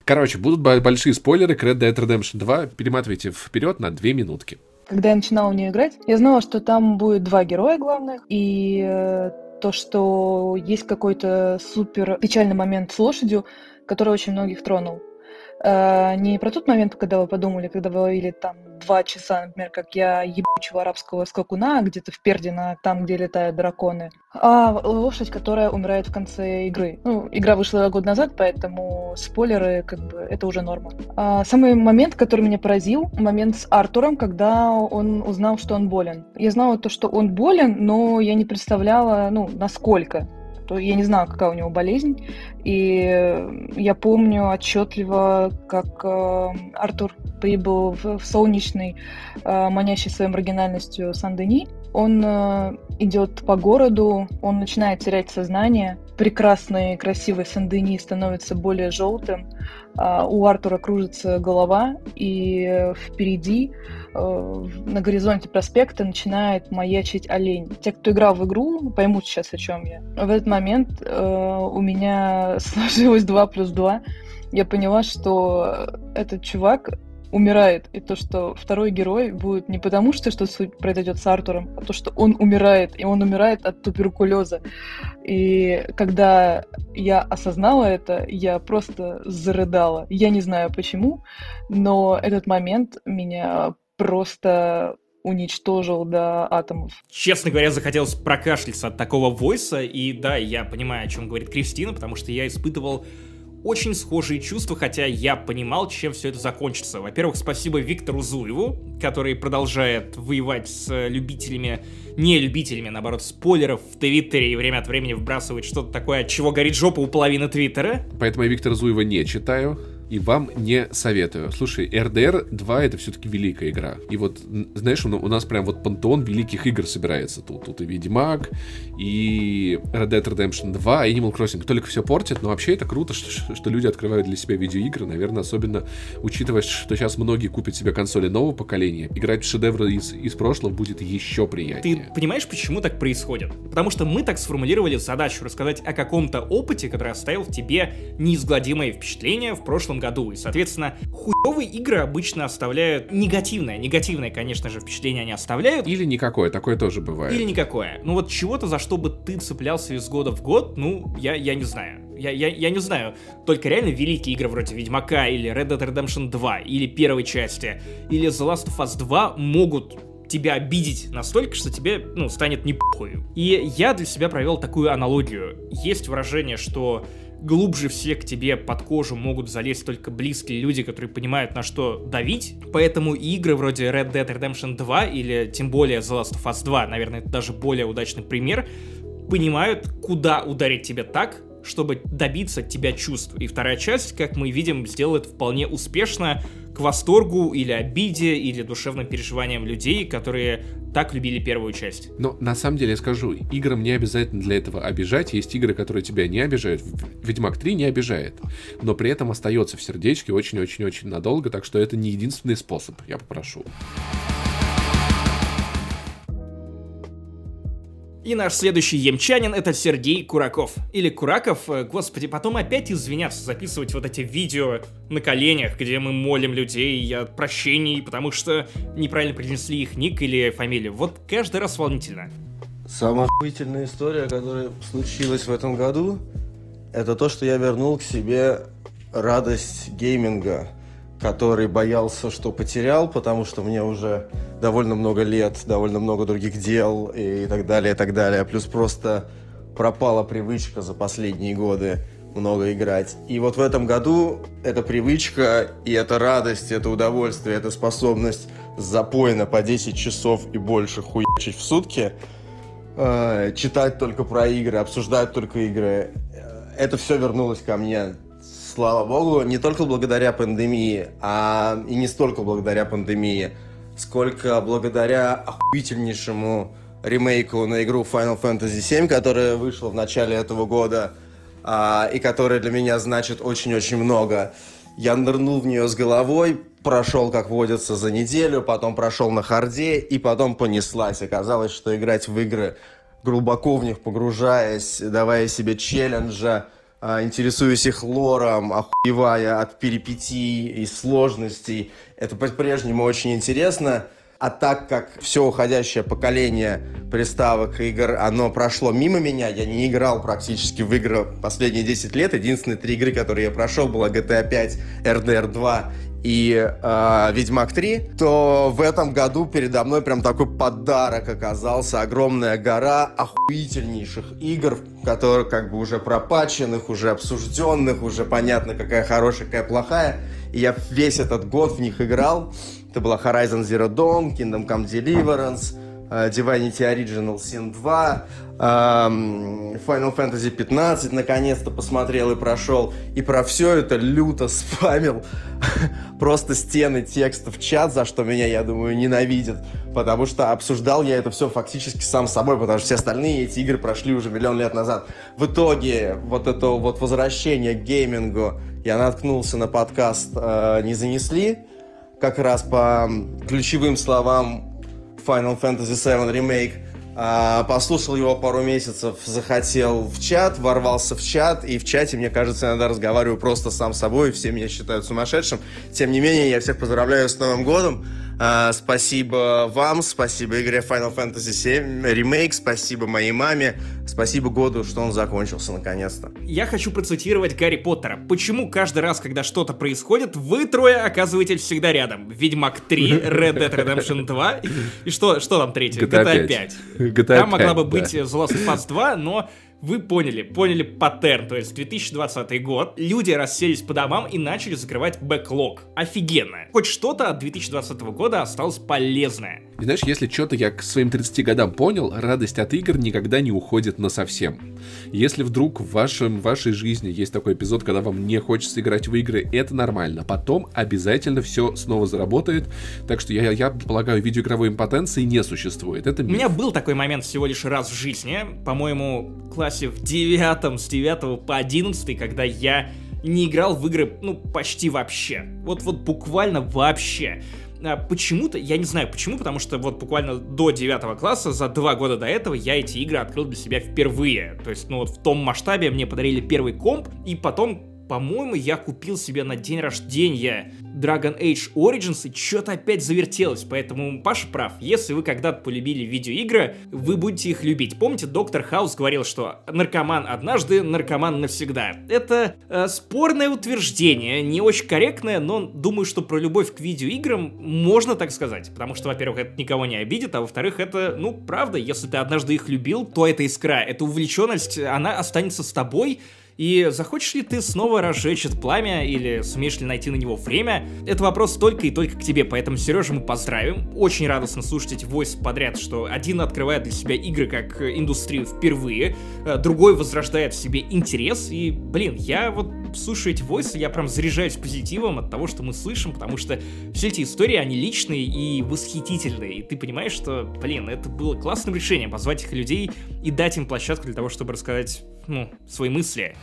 Короче, будут бо- большие спойлеры к Red Dead Redemption 2. Перематывайте вперед на две минутки. Когда я начинала в нее играть, я знала, что там будет два героя главных, и э, то, что есть какой-то супер печальный момент с лошадью, который очень многих тронул. Э, не про тот момент, когда вы подумали, когда вы ловили там два часа, например, как я ебучего арабского скакуна где-то в Пердино, там, где летают драконы, а лошадь, которая умирает в конце игры. Ну, игра вышла года назад, поэтому спойлеры, как бы, это уже норма. А самый момент, который меня поразил, момент с Артуром, когда он узнал, что он болен. Я знала то, что он болен, но я не представляла, ну, насколько то я не знаю, какая у него болезнь. И я помню отчетливо, как э, Артур прибыл в, в солнечный, э, манящий своей маргинальностью Сан-Дени. Он э, идет по городу, он начинает терять сознание. Прекрасный, красивый Сан-Дени становится более желтым. Э, у Артура кружится голова, и впереди Э, на горизонте проспекта начинает маячить олень. Те, кто играл в игру, поймут сейчас, о чем я. В этот момент э, у меня *laughs* сложилось 2 плюс 2. Я поняла, что этот чувак умирает, и то, что второй герой будет не потому, что что-то произойдет с Артуром, а то, что он умирает, и он умирает от туберкулеза. И когда я осознала это, я просто зарыдала. Я не знаю почему, но этот момент меня просто уничтожил до атомов. Честно говоря, захотелось прокашляться от такого войса, и да, я понимаю, о чем говорит Кристина, потому что я испытывал очень схожие чувства, хотя я понимал, чем все это закончится. Во-первых, спасибо Виктору Зуеву, который продолжает воевать с любителями, не любителями, наоборот, спойлеров в Твиттере и время от времени вбрасывает что-то такое, от чего горит жопа у половины Твиттера. Поэтому я Виктора Зуева не читаю и вам не советую. Слушай, RDR 2 это все-таки великая игра. И вот, знаешь, у нас прям вот пантеон великих игр собирается тут. Тут и Ведьмак, и Red Dead Redemption 2, и Animal Crossing. Только все портит, но вообще это круто, что, что люди открывают для себя видеоигры. Наверное, особенно учитывая, что сейчас многие купят себе консоли нового поколения. Играть в шедевры из, из прошлого будет еще приятнее. Ты понимаешь, почему так происходит? Потому что мы так сформулировали задачу рассказать о каком-то опыте, который оставил в тебе неизгладимое впечатление в прошлом прошлом году. И, соответственно, хуевые игры обычно оставляют негативное. Негативное, конечно же, впечатление они оставляют. Или никакое, такое тоже бывает. Или никакое. Ну вот чего-то, за что бы ты цеплялся из года в год, ну, я, я не знаю. Я, я, я не знаю, только реально великие игры вроде Ведьмака или Red Dead Redemption 2 или первой части или The Last of Us 2 могут тебя обидеть настолько, что тебе, ну, станет не похуй. И я для себя провел такую аналогию. Есть выражение, что глубже всех к тебе под кожу могут залезть только близкие люди, которые понимают, на что давить. Поэтому игры вроде Red Dead Redemption 2 или тем более The Last of Us 2, наверное, это даже более удачный пример, понимают, куда ударить тебя так, чтобы добиться от тебя чувств. И вторая часть, как мы видим, сделает вполне успешно к восторгу или обиде, или душевным переживаниям людей, которые так любили первую часть. Но на самом деле я скажу, играм не обязательно для этого обижать. Есть игры, которые тебя не обижают. Ведьмак 3 не обижает. Но при этом остается в сердечке очень-очень-очень надолго, так что это не единственный способ, я попрошу. И наш следующий емчанин это Сергей Кураков. Или Кураков, э, господи, потом опять извиняться, записывать вот эти видео на коленях, где мы молим людей о прощении, потому что неправильно принесли их ник или фамилию. Вот каждый раз волнительно. Самая охуительная история, которая случилась в этом году, это то, что я вернул к себе радость гейминга который боялся, что потерял, потому что мне уже довольно много лет, довольно много других дел и так далее, и так далее. Плюс просто пропала привычка за последние годы много играть. И вот в этом году эта привычка и эта радость, это удовольствие, эта способность запойно по 10 часов и больше хуячить в сутки, э, читать только про игры, обсуждать только игры, э, это все вернулось ко мне слава богу, не только благодаря пандемии, а и не столько благодаря пандемии, сколько благодаря охуительнейшему ремейку на игру Final Fantasy VII, которая вышла в начале этого года, а, и которая для меня значит очень-очень много. Я нырнул в нее с головой, прошел, как водится, за неделю, потом прошел на харде, и потом понеслась. Оказалось, что играть в игры, глубоко в них погружаясь, давая себе челленджа, интересуюсь их лором, охуевая от перипетий и сложностей. Это по-прежнему очень интересно. А так как все уходящее поколение приставок игр, оно прошло мимо меня, я не играл практически в игры последние 10 лет. Единственные три игры, которые я прошел, была GTA 5, RDR 2 и э, Ведьмак 3, то в этом году передо мной прям такой подарок оказался. Огромная гора охуительнейших игр, которые как бы уже пропаченных, уже обсужденных, уже понятно, какая хорошая, какая плохая. И я весь этот год в них играл. Это была Horizon Zero Dawn, Kingdom Come Deliverance, Divinity Original Sin 2, uh, Final Fantasy 15 наконец-то посмотрел и прошел. И про все это люто спамил *laughs* просто стены текстов в чат, за что меня, я думаю, ненавидят. Потому что обсуждал я это все фактически сам собой, потому что все остальные эти игры прошли уже миллион лет назад. В итоге вот это вот возвращение к геймингу я наткнулся на подкаст э, «Не занесли», как раз по ключевым словам Final Fantasy VII Remake. А, послушал его пару месяцев, захотел в чат, ворвался в чат, и в чате, мне кажется, иногда разговариваю просто сам с собой, все меня считают сумасшедшим. Тем не менее, я всех поздравляю с Новым годом. А, спасибо вам, спасибо игре Final Fantasy VII Remake, спасибо моей маме, спасибо году, что он закончился наконец-то. Я хочу процитировать Гарри Поттера. Почему каждый раз, когда что-то происходит, вы трое оказываетесь всегда рядом? Ведьмак 3, Red Dead Redemption 2 и что, что там третье? GTA 5. GTA Там могла 5, бы да. быть The Last of Us 2, но вы поняли, поняли паттерн, то есть 2020 год, люди расселись по домам и начали закрывать бэклог. Офигенно. Хоть что-то от 2020 года осталось полезное. И знаешь, если что-то я к своим 30 годам понял, радость от игр никогда не уходит на совсем. Если вдруг в вашем, в вашей жизни есть такой эпизод, когда вам не хочется играть в игры, это нормально. Потом обязательно все снова заработает. Так что я, я полагаю, видеоигровой импотенции не существует. Это У меня был такой момент всего лишь раз в жизни, по-моему, в классе в девятом, с 9 по 11, когда я не играл в игры, ну, почти вообще. Вот, вот буквально вообще. А Почему-то, я не знаю почему, потому что вот буквально до 9 класса, за два года до этого, я эти игры открыл для себя впервые. То есть, ну вот в том масштабе мне подарили первый комп, и потом по-моему, я купил себе на день рождения Dragon Age Origins, и что-то опять завертелось, поэтому Паша прав. Если вы когда-то полюбили видеоигры, вы будете их любить. Помните, Доктор Хаус говорил, что наркоман однажды, наркоман навсегда. Это э, спорное утверждение, не очень корректное, но думаю, что про любовь к видеоиграм можно так сказать. Потому что, во-первых, это никого не обидит, а во-вторых, это, ну, правда, если ты однажды их любил, то эта искра, эта увлеченность, она останется с тобой, и захочешь ли ты снова разжечь это пламя, или сумеешь ли найти на него время, это вопрос только и только к тебе, поэтому, Сережа, мы поздравим. Очень радостно слушать эти войсы подряд, что один открывает для себя игры как индустрию впервые, э, другой возрождает в себе интерес, и, блин, я вот слушаю эти войсы, я прям заряжаюсь позитивом от того, что мы слышим, потому что все эти истории, они личные и восхитительные, и ты понимаешь, что, блин, это было классным решением позвать их людей и дать им площадку для того, чтобы рассказать, ну, свои мысли.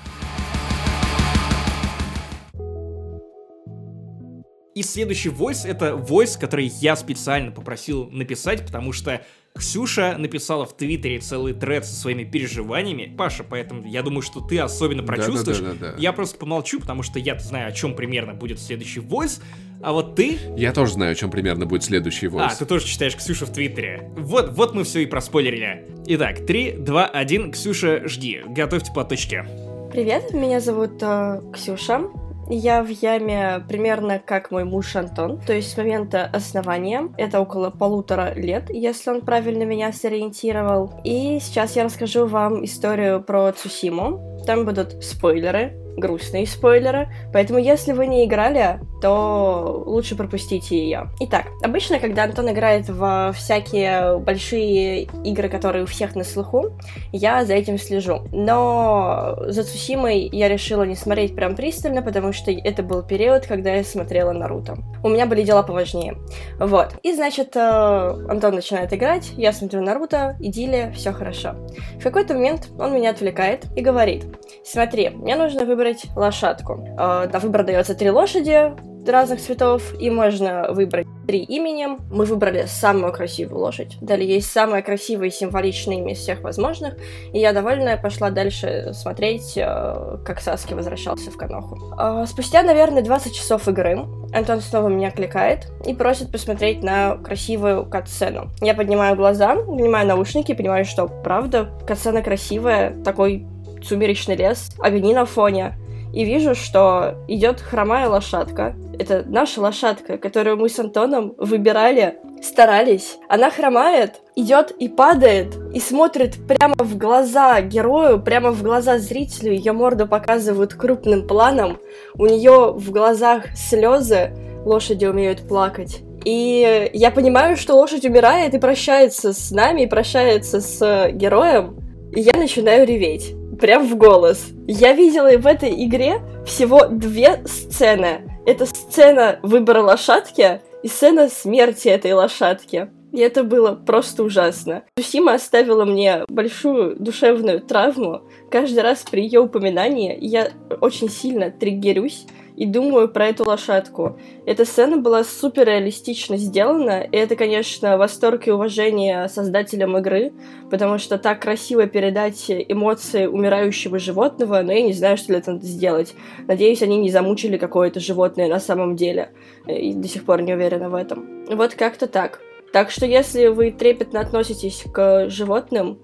И следующий войс — это войс, который я специально попросил написать, потому что Ксюша написала в Твиттере целый тред со своими переживаниями. Паша, поэтому я думаю, что ты особенно прочувствуешь. Да-да-да-да-да. Я просто помолчу, потому что я знаю, о чем примерно будет следующий войс. А вот ты... Я тоже знаю, о чем примерно будет следующий войс. А, ты тоже читаешь Ксюшу в Твиттере. Вот, вот мы все и проспойлерили. Итак, 3, 2, 1. Ксюша, жди. Готовьте платочки. Привет, меня зовут э, Ксюша. Я в яме примерно как мой муж Антон, то есть с момента основания. Это около полутора лет, если он правильно меня сориентировал. И сейчас я расскажу вам историю про Цусиму. Там будут спойлеры, грустные спойлеры, поэтому если вы не играли, то лучше пропустите ее. Итак, обычно, когда Антон играет во всякие большие игры, которые у всех на слуху, я за этим слежу. Но за Цусимой я решила не смотреть прям пристально, потому что это был период, когда я смотрела Наруто. У меня были дела поважнее. Вот. И, значит, э, Антон начинает играть, я смотрю Наруто, идиллия, все хорошо. В какой-то момент он меня отвлекает и говорит, смотри, мне нужно выбрать лошадку. Э, На выбор дается три лошади, разных цветов, и можно выбрать три именем. Мы выбрали самую красивую лошадь. Далее есть самое красивое и символичное имя из всех возможных. И я довольная пошла дальше смотреть, э, как Саски возвращался в Каноху. Э, Спустя, наверное, 20 часов игры Антон снова меня кликает и просит посмотреть на красивую катсцену. Я поднимаю глаза, вынимаю наушники, понимаю, что правда, катсцена красивая, такой сумеречный лес, огни на фоне. И вижу, что идет хромая лошадка. Это наша лошадка, которую мы с Антоном выбирали, старались. Она хромает, идет и падает, и смотрит прямо в глаза герою, прямо в глаза зрителю. Ее морду показывают крупным планом. У нее в глазах слезы. Лошади умеют плакать. И я понимаю, что лошадь умирает и прощается с нами, и прощается с героем. И я начинаю реветь прям в голос. Я видела в этой игре всего две сцены. Это сцена выбора лошадки и сцена смерти этой лошадки. И это было просто ужасно. Сусима оставила мне большую душевную травму. Каждый раз при ее упоминании я очень сильно триггерюсь и думаю про эту лошадку. Эта сцена была супер реалистично сделана, и это, конечно, восторг и уважение создателям игры, потому что так красиво передать эмоции умирающего животного, но я не знаю, что для этого сделать. Надеюсь, они не замучили какое-то животное на самом деле, и до сих пор не уверена в этом. Вот как-то так. Так что если вы трепетно относитесь к животным,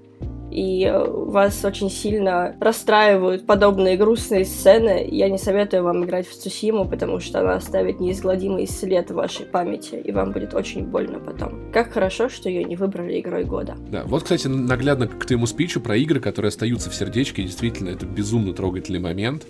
и э, вас очень сильно расстраивают подобные грустные сцены. Я не советую вам играть в Цусиму, потому что она оставит неизгладимый след в вашей памяти, и вам будет очень больно потом. Как хорошо, что ее не выбрали игрой года. Да, вот, кстати, наглядно к твоему спичу про игры, которые остаются в сердечке, действительно, это безумно трогательный момент.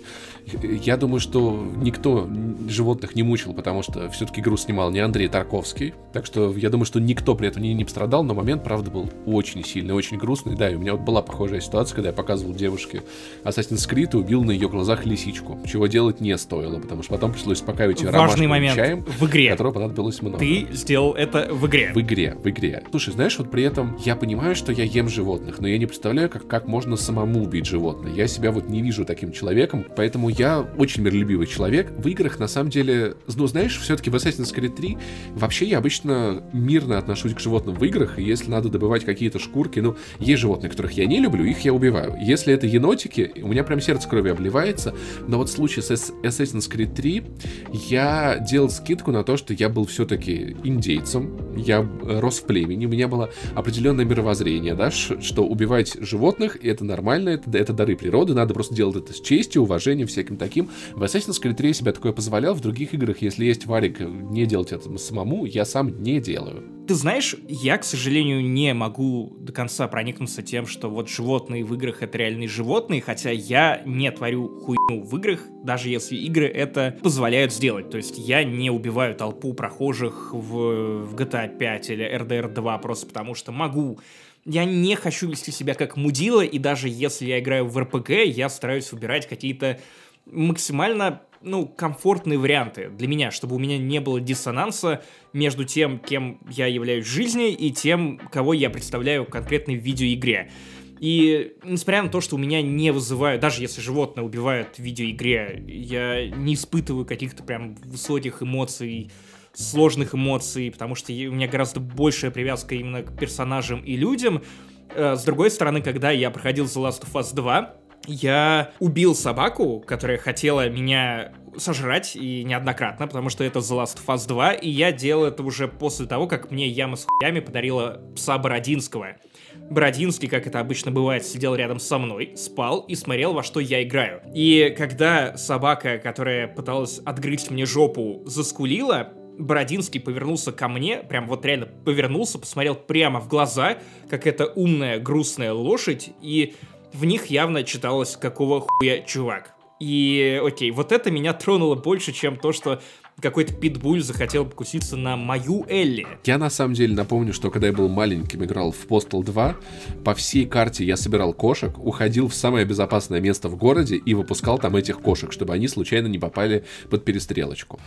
Я думаю, что никто животных не мучил, потому что все-таки игру снимал не Андрей Тарковский, так что я думаю, что никто при этом не, не пострадал, но момент, правда, был очень сильный, очень грустный, да, и у меня вот была похожая ситуация, когда я показывал девушке Assassin's Creed и убил на ее глазах лисичку, чего делать не стоило, потому что потом пришлось успокаивать ее Важный момент чаем, в игре. которого понадобилось много. Ты сделал это в игре. В игре, в игре. Слушай, знаешь, вот при этом я понимаю, что я ем животных, но я не представляю, как, как можно самому убить животное. Я себя вот не вижу таким человеком, поэтому я очень миролюбивый человек. В играх, на самом деле, ну, знаешь, все-таки в Assassin's Creed 3 вообще я обычно мирно отношусь к животным в играх, и если надо добывать какие-то шкурки, ну, есть животные, которых я не люблю, их я убиваю. Если это енотики, у меня прям сердце крови обливается, но вот в случае с Assassin's Creed 3 я делал скидку на то, что я был все-таки индейцем, я рос в племени, у меня было определенное мировоззрение, да, что убивать животных это нормально, это, это дары природы, надо просто делать это с честью, уважением, всяким таким. В Assassin's Creed 3 я себя такое позволял, в других играх, если есть варик, не делать это самому, я сам не делаю. Ты знаешь, я, к сожалению, не могу до конца проникнуться тем, что вот животные в играх это реальные животные, хотя я не творю хуйню в играх, даже если игры это позволяют сделать. То есть я не убиваю толпу прохожих в, в GTA 5 или RDR 2 просто потому, что могу. Я не хочу вести себя как мудила, и даже если я играю в РПГ, я стараюсь выбирать какие-то максимально ну, комфортные варианты для меня, чтобы у меня не было диссонанса между тем, кем я являюсь в жизни, и тем, кого я представляю в конкретной видеоигре. И несмотря на то, что у меня не вызывают, даже если животное убивают в видеоигре, я не испытываю каких-то прям высоких эмоций, сложных эмоций, потому что у меня гораздо большая привязка именно к персонажам и людям. Э, с другой стороны, когда я проходил The Last of Us 2, я убил собаку, которая хотела меня сожрать, и неоднократно, потому что это The Last of Us 2, и я делал это уже после того, как мне яма с хуями подарила пса Бородинского. Бородинский, как это обычно бывает, сидел рядом со мной, спал и смотрел, во что я играю. И когда собака, которая пыталась отгрызть мне жопу, заскулила, Бородинский повернулся ко мне, прям вот реально повернулся, посмотрел прямо в глаза, как эта умная, грустная лошадь, и в них явно читалось, какого хуя чувак. И, окей, вот это меня тронуло больше, чем то, что какой-то питбуль захотел покуситься на мою Элли. Я на самом деле напомню, что когда я был маленьким, играл в Postal 2, по всей карте я собирал кошек, уходил в самое безопасное место в городе и выпускал там этих кошек, чтобы они случайно не попали под перестрелочку.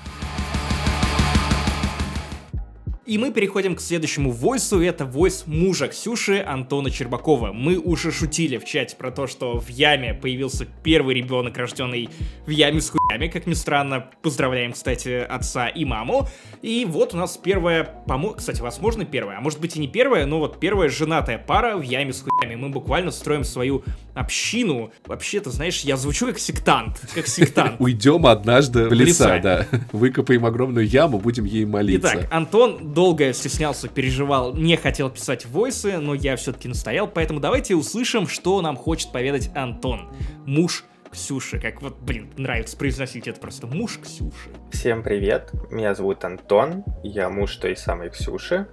И мы переходим к следующему войсу, это войс мужа Ксюши Антона Чербакова. Мы уже шутили в чате про то, что в яме появился первый ребенок, рожденный в яме с хуями, как ни странно. Поздравляем, кстати, отца и маму. И вот у нас первая, помо... кстати, возможно, первая, а может быть и не первая, но вот первая женатая пара в яме с хуями. Мы буквально строим свою общину. Вообще-то, знаешь, я звучу как сектант, как сектант. *laughs* Уйдем однажды в леса, да. *laughs* Выкопаем огромную яму, будем ей молиться. Итак, Антон долго стеснялся, переживал, не хотел писать войсы, но я все-таки настоял, поэтому давайте услышим, что нам хочет поведать Антон, муж Ксюши. Как вот, блин, нравится произносить это просто муж Ксюши. Всем привет, меня зовут Антон, я муж той самой Ксюши.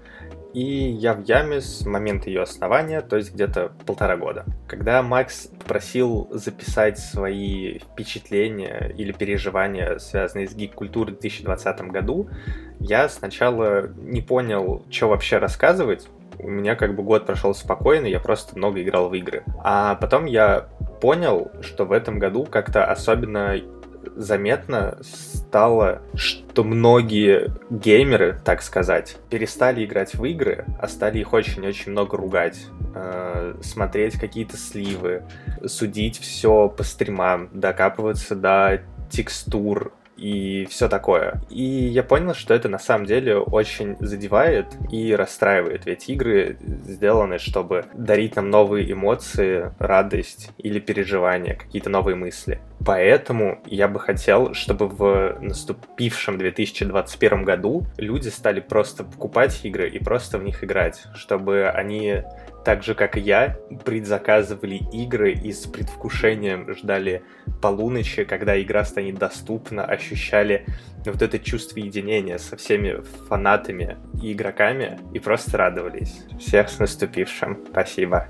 И я в яме с момента ее основания, то есть где-то полтора года. Когда Макс попросил записать свои впечатления или переживания, связанные с гик-культурой в 2020 году, я сначала не понял, что вообще рассказывать. У меня как бы год прошел спокойно, я просто много играл в игры. А потом я понял, что в этом году как-то особенно заметно стало, что многие геймеры, так сказать, перестали играть в игры, а стали их очень-очень много ругать, э, смотреть какие-то сливы, судить все по стримам, докапываться до текстур, и все такое. И я понял, что это на самом деле очень задевает и расстраивает, ведь игры сделаны, чтобы дарить нам новые эмоции, радость или переживания, какие-то новые мысли. Поэтому я бы хотел, чтобы в наступившем 2021 году люди стали просто покупать игры и просто в них играть, чтобы они так же, как и я, предзаказывали игры и с предвкушением ждали полуночи, когда игра станет доступна, ощущали вот это чувство единения со всеми фанатами и игроками и просто радовались. Всех с наступившим. Спасибо.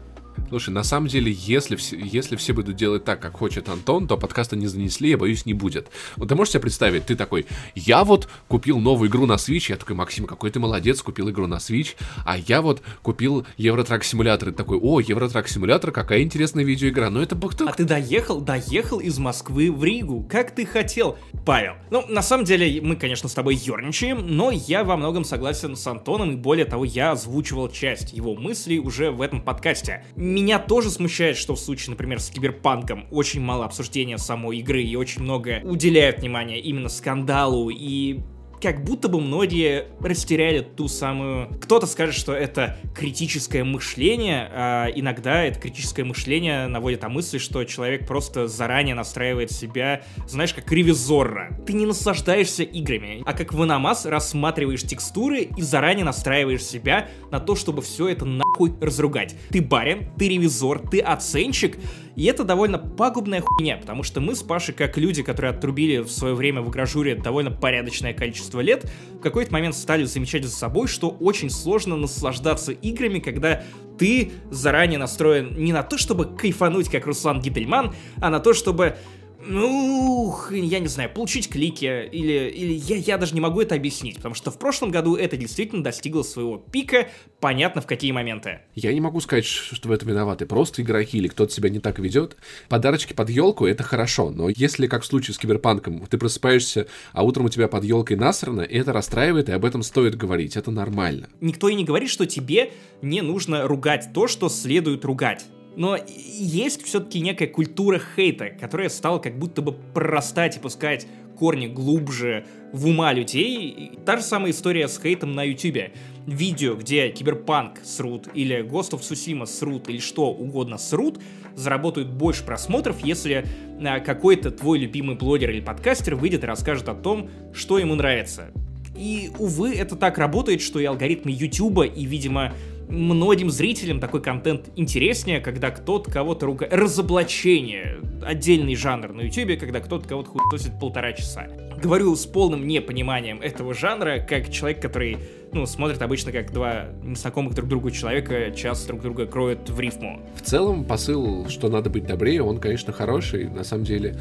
Слушай, на самом деле, если, если все будут делать так, как хочет Антон, то подкаста не занесли, я боюсь, не будет. Вот ты можешь себе представить, ты такой, я вот купил новую игру на Switch, я такой, Максим, какой ты молодец, купил игру на Switch, а я вот купил Евротрак симулятор, и такой, о, Евротрак симулятор, какая интересная видеоигра, ну это бог А ты доехал, доехал из Москвы в Ригу, как ты хотел, Павел. Ну, на самом деле, мы, конечно, с тобой ерничаем, но я во многом согласен с Антоном, и более того, я озвучивал часть его мыслей уже в этом подкасте меня тоже смущает, что в случае, например, с Киберпанком очень мало обсуждения самой игры и очень много уделяют внимания именно скандалу и как будто бы многие растеряли ту самую... Кто-то скажет, что это критическое мышление, а иногда это критическое мышление наводит о мысли, что человек просто заранее настраивает себя, знаешь, как ревизорра. Ты не наслаждаешься играми, а как в Аномас рассматриваешь текстуры и заранее настраиваешь себя на то, чтобы все это нахуй разругать. Ты барин, ты ревизор, ты оценщик, и это довольно пагубная хуйня, потому что мы с Пашей, как люди, которые отрубили в свое время в игражуре довольно порядочное количество лет, в какой-то момент стали замечать за собой, что очень сложно наслаждаться играми, когда ты заранее настроен не на то, чтобы кайфануть, как Руслан Гительман, а на то, чтобы ну, я не знаю, получить клики, или, или я, я даже не могу это объяснить, потому что в прошлом году это действительно достигло своего пика, понятно в какие моменты. Я не могу сказать, что в этом виноваты просто игроки или кто-то себя не так ведет. Подарочки под елку это хорошо, но если, как в случае с Киберпанком, ты просыпаешься, а утром у тебя под елкой насрано, это расстраивает, и об этом стоит говорить, это нормально. Никто и не говорит, что тебе не нужно ругать то, что следует ругать. Но есть все-таки некая культура хейта, которая стала как будто бы прорастать и пускать корни глубже в ума людей. Та же самая история с хейтом на ютубе. Видео, где киберпанк срут, или Ghost of Tsushima срут, или что угодно срут, заработают больше просмотров, если а, какой-то твой любимый блогер или подкастер выйдет и расскажет о том, что ему нравится. И, увы, это так работает, что и алгоритмы Ютуба, и, видимо, многим зрителям такой контент интереснее, когда кто-то кого-то ругает. Разоблачение. Отдельный жанр на ютубе, когда кто-то кого-то хуйтосит полтора часа. Говорю с полным непониманием этого жанра, как человек, который, ну, смотрит обычно как два незнакомых друг другу человека час друг друга кроют в рифму. В целом, посыл, что надо быть добрее, он, конечно, хороший. На самом деле,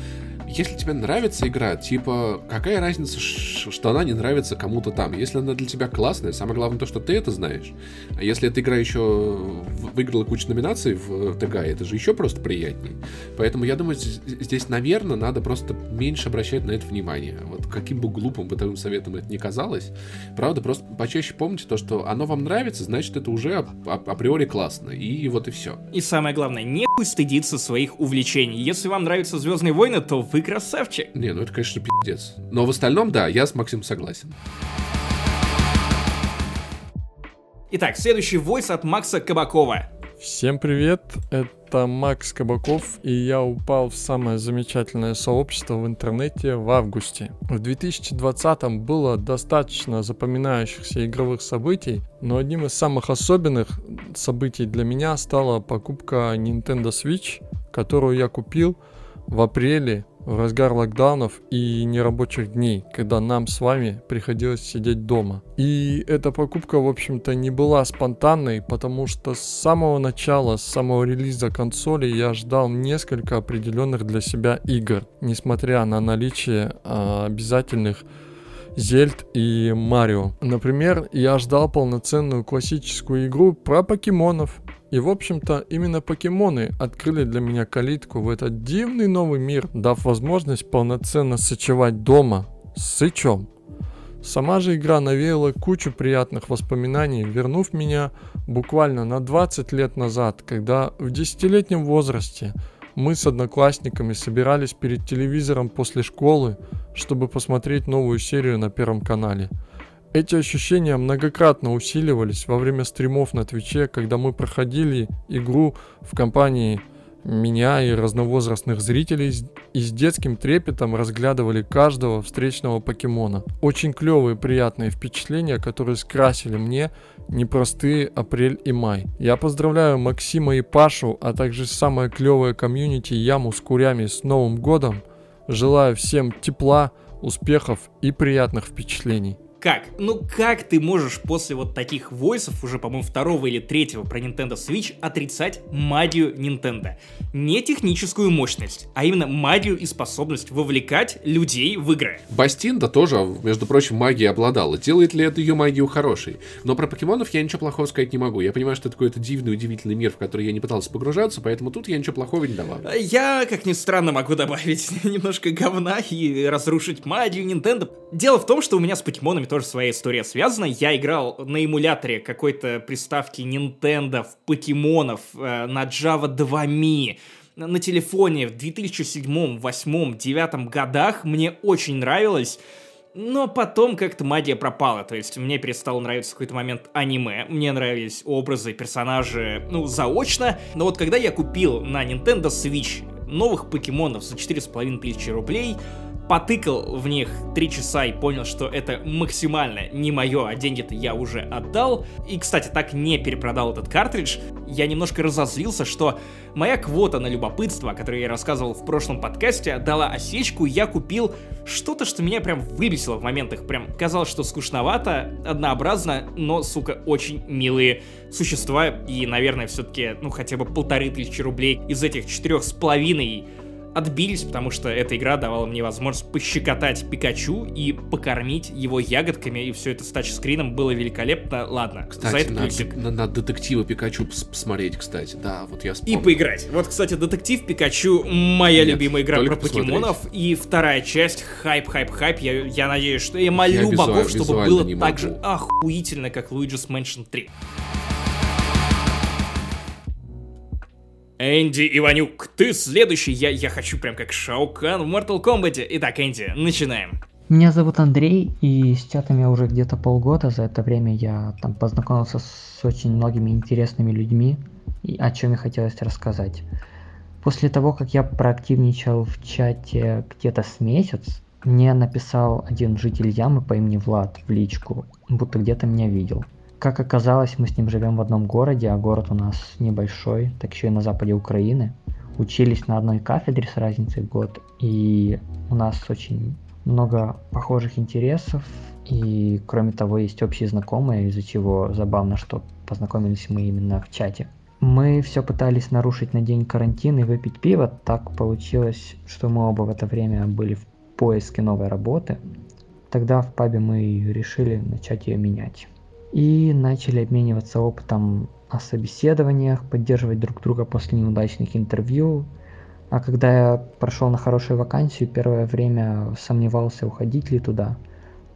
если тебе нравится игра, типа, какая разница, что она не нравится кому-то там? Если она для тебя классная, самое главное то, что ты это знаешь. А если эта игра еще выиграла кучу номинаций в ТГ, это же еще просто приятней. Поэтому я думаю, здесь, наверное, надо просто меньше обращать на это внимание. Вот каким бы глупым бытовым советом это ни казалось, правда, просто почаще помните то, что оно вам нравится, значит, это уже априори классно. И вот и все. И самое главное, не стыдиться своих увлечений. Если вам нравятся Звездные войны, то вы красавчик. Не, ну это, конечно, пиздец. Но в остальном, да, я с Максимом согласен. Итак, следующий войс от Макса Кабакова. Всем привет, это Макс Кабаков, и я упал в самое замечательное сообщество в интернете в августе. В 2020 было достаточно запоминающихся игровых событий, но одним из самых особенных событий для меня стала покупка Nintendo Switch, которую я купил в апреле в разгар локдаунов и нерабочих дней, когда нам с вами приходилось сидеть дома. И эта покупка, в общем-то, не была спонтанной, потому что с самого начала, с самого релиза консоли я ждал несколько определенных для себя игр, несмотря на наличие а, обязательных Зельд и Марио. Например, я ждал полноценную классическую игру про покемонов, и в общем-то именно покемоны открыли для меня калитку в этот дивный новый мир, дав возможность полноценно сочевать дома с сычом. Сама же игра навеяла кучу приятных воспоминаний, вернув меня буквально на 20 лет назад, когда в десятилетнем возрасте мы с одноклассниками собирались перед телевизором после школы, чтобы посмотреть новую серию на Первом канале – эти ощущения многократно усиливались во время стримов на Твиче, когда мы проходили игру в компании меня и разновозрастных зрителей и с детским трепетом разглядывали каждого встречного покемона. Очень клевые приятные впечатления, которые скрасили мне непростые апрель и май. Я поздравляю Максима и Пашу, а также самое клевое комьюнити Яму с курями с Новым Годом. Желаю всем тепла, успехов и приятных впечатлений. Как? Ну как ты можешь после вот таких войсов, уже, по-моему, второго или третьего про Nintendo Switch, отрицать магию Nintendo? Не техническую мощность, а именно магию и способность вовлекать людей в игры. Бастинда тоже, между прочим, магией обладала. Делает ли это ее магию хорошей? Но про покемонов я ничего плохого сказать не могу. Я понимаю, что это какой-то дивный, удивительный мир, в который я не пытался погружаться, поэтому тут я ничего плохого не давал. Я, как ни странно, могу добавить *laughs* немножко говна и разрушить магию Nintendo. Дело в том, что у меня с покемонами тоже своя история связана. Я играл на эмуляторе какой-то приставки Nintendo в покемонов э, на Java 2 Mi на телефоне в 2007, 2008, 2009 годах. Мне очень нравилось. Но потом как-то магия пропала, то есть мне перестало нравиться в какой-то момент аниме, мне нравились образы, персонажи, ну, заочно, но вот когда я купил на Nintendo Switch новых покемонов за 4500 рублей, потыкал в них три часа и понял, что это максимально не мое, а деньги-то я уже отдал. И, кстати, так не перепродал этот картридж. Я немножко разозлился, что моя квота на любопытство, о которой я рассказывал в прошлом подкасте, дала осечку, и я купил что-то, что меня прям выбесило в моментах. Прям казалось, что скучновато, однообразно, но, сука, очень милые существа. И, наверное, все-таки, ну, хотя бы полторы тысячи рублей из этих четырех с половиной отбились, потому что эта игра давала мне возможность пощекотать Пикачу и покормить его ягодками, и все это с тачскрином было великолепно. Ладно, кстати, за это надо, плюсик. Надо, надо детектива Пикачу посмотреть, кстати, да, вот я вспомнил. И поиграть. Вот, кстати, детектив Пикачу моя Нет, любимая игра про покемонов, и вторая часть, хайп, хайп, хайп, я, я надеюсь, что я молю я богов, чтобы было так же охуительно, как Luigi's Mansion 3. Энди Иванюк, ты следующий, я, я хочу прям как Шаукан в Mortal Kombat. Итак, Энди, начинаем. Меня зовут Андрей, и с чатом я уже где-то полгода. За это время я там познакомился с очень многими интересными людьми, и о чем мне хотелось рассказать. После того, как я проактивничал в чате где-то с месяц, мне написал один житель Ямы по имени Влад в личку, будто где-то меня видел. Как оказалось, мы с ним живем в одном городе, а город у нас небольшой, так еще и на западе Украины. Учились на одной кафедре с разницей год, и у нас очень много похожих интересов, и кроме того есть общие знакомые, из-за чего забавно, что познакомились мы именно в чате. Мы все пытались нарушить на день карантин и выпить пиво. Так получилось, что мы оба в это время были в поиске новой работы. Тогда в пабе мы решили начать ее менять. И начали обмениваться опытом о собеседованиях, поддерживать друг друга после неудачных интервью. А когда я прошел на хорошую вакансию, первое время сомневался, уходить ли туда,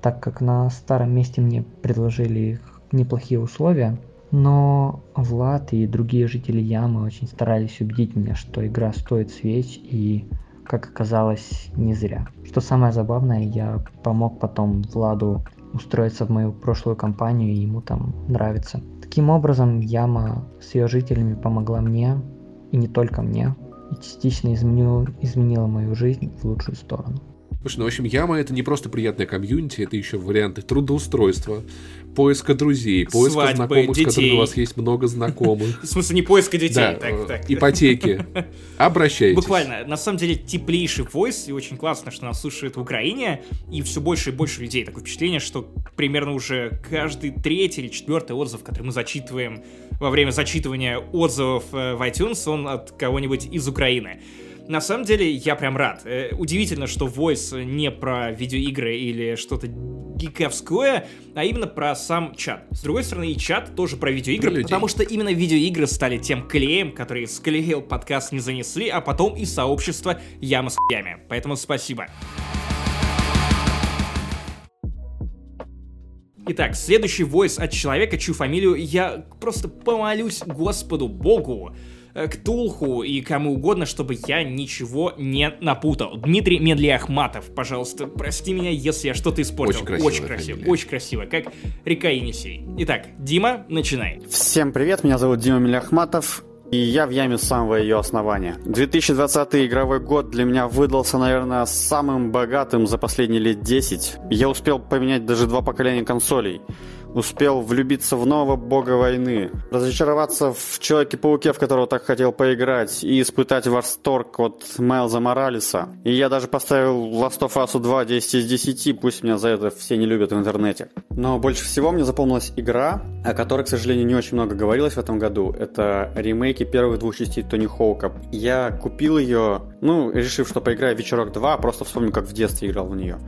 так как на старом месте мне предложили неплохие условия, но Влад и другие жители Ямы очень старались убедить меня, что игра стоит свеч и, как оказалось, не зря. Что самое забавное, я помог потом Владу устроиться в мою прошлую компанию, и ему там нравится. Таким образом, Яма с ее жителями помогла мне, и не только мне, и частично изменил, изменила мою жизнь в лучшую сторону. Слушай, ну, в общем, Яма это не просто приятная комьюнити, это еще варианты трудоустройства, поиска друзей, поиска Свадьбы, знакомых, детей. с которыми у вас есть много знакомых. *laughs* В смысле, не поиска детей, да, так, так. ипотеки. *laughs* Обращайтесь. Буквально, на самом деле, теплейший войс, и очень классно, что нас слушают в Украине, и все больше и больше людей. Такое впечатление, что примерно уже каждый третий или четвертый отзыв, который мы зачитываем во время зачитывания отзывов э, в iTunes, он от кого-нибудь из Украины. На самом деле, я прям рад. Э, удивительно, что Voice не про видеоигры или что-то гиковское, а именно про сам чат. С другой стороны, и чат тоже про видеоигры, про потому что именно видеоигры стали тем клеем, который склеил подкаст не занесли, а потом и сообщество Яма с Ями. Поэтому спасибо. Итак, следующий войс от человека, чью фамилию я просто помолюсь Господу Богу, Э, к Тулху и кому угодно, чтобы я ничего не напутал. Дмитрий Медляхматов, пожалуйста, прости меня, если я что-то испортил. Очень красиво. Очень красиво, очень красиво, как река Енисей. Итак, Дима, начинай. Всем привет, меня зовут Дима Медляхматов. И я в яме с самого ее основания. 2020 игровой год для меня выдался, наверное, самым богатым за последние лет 10. Я успел поменять даже два поколения консолей успел влюбиться в нового бога войны, разочароваться в Человеке-пауке, в которого так хотел поиграть, и испытать восторг от Майлза Моралеса. И я даже поставил Last of Us 2 10 из 10, пусть меня за это все не любят в интернете. Но больше всего мне запомнилась игра, о которой, к сожалению, не очень много говорилось в этом году. Это ремейки первых двух частей Тони Хоука. Я купил ее, ну, решив, что поиграю вечерок 2, просто вспомню, как в детстве играл в нее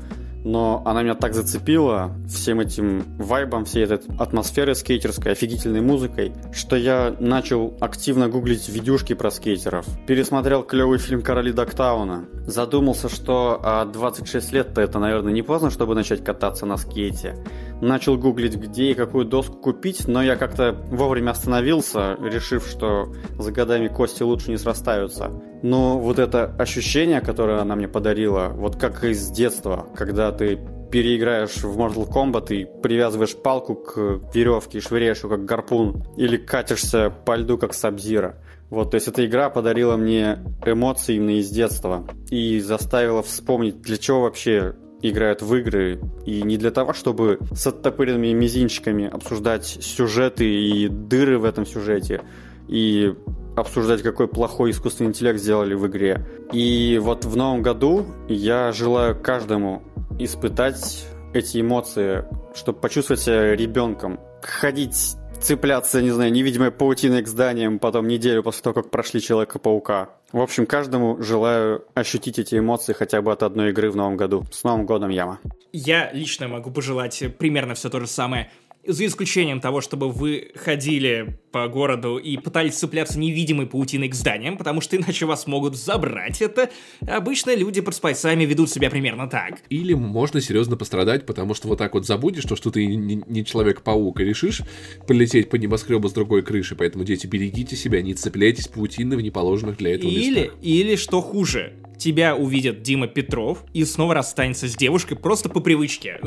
но она меня так зацепила всем этим вайбом, всей этой атмосферой скейтерской, офигительной музыкой, что я начал активно гуглить видюшки про скейтеров. Пересмотрел клевый фильм «Короли Доктауна». Задумался, что а 26 лет-то это, наверное, не поздно, чтобы начать кататься на скейте. Начал гуглить, где и какую доску купить, но я как-то вовремя остановился, решив, что за годами кости лучше не срастаются. Но вот это ощущение, которое она мне подарила, вот как из детства, когда ты переиграешь в Mortal Kombat и привязываешь палку к веревке и швыряешь ее как гарпун, или катишься по льду как Сабзира. Вот, то есть эта игра подарила мне эмоции именно из детства и заставила вспомнить, для чего вообще играют в игры, и не для того, чтобы с оттопыренными мизинчиками обсуждать сюжеты и дыры в этом сюжете, и обсуждать, какой плохой искусственный интеллект сделали в игре. И вот в новом году я желаю каждому испытать эти эмоции, чтобы почувствовать себя ребенком. Ходить, цепляться, не знаю, невидимой паутиной к зданиям потом неделю после того, как прошли Человека-паука. В общем, каждому желаю ощутить эти эмоции хотя бы от одной игры в новом году. С Новым годом, Яма! Я лично могу пожелать примерно все то же самое за исключением того, чтобы вы ходили по городу и пытались цепляться невидимой паутиной к зданиям, потому что иначе вас могут забрать это, обычно люди под спайсами ведут себя примерно так. Или можно серьезно пострадать, потому что вот так вот забудешь, то, что ты не, не Человек-паук, и решишь полететь по небоскребу с другой крыши, поэтому, дети, берегите себя, не цепляйтесь паутины в неположенных для этого или, местах. Или, что хуже, тебя увидит Дима Петров и снова расстанется с девушкой просто по привычке.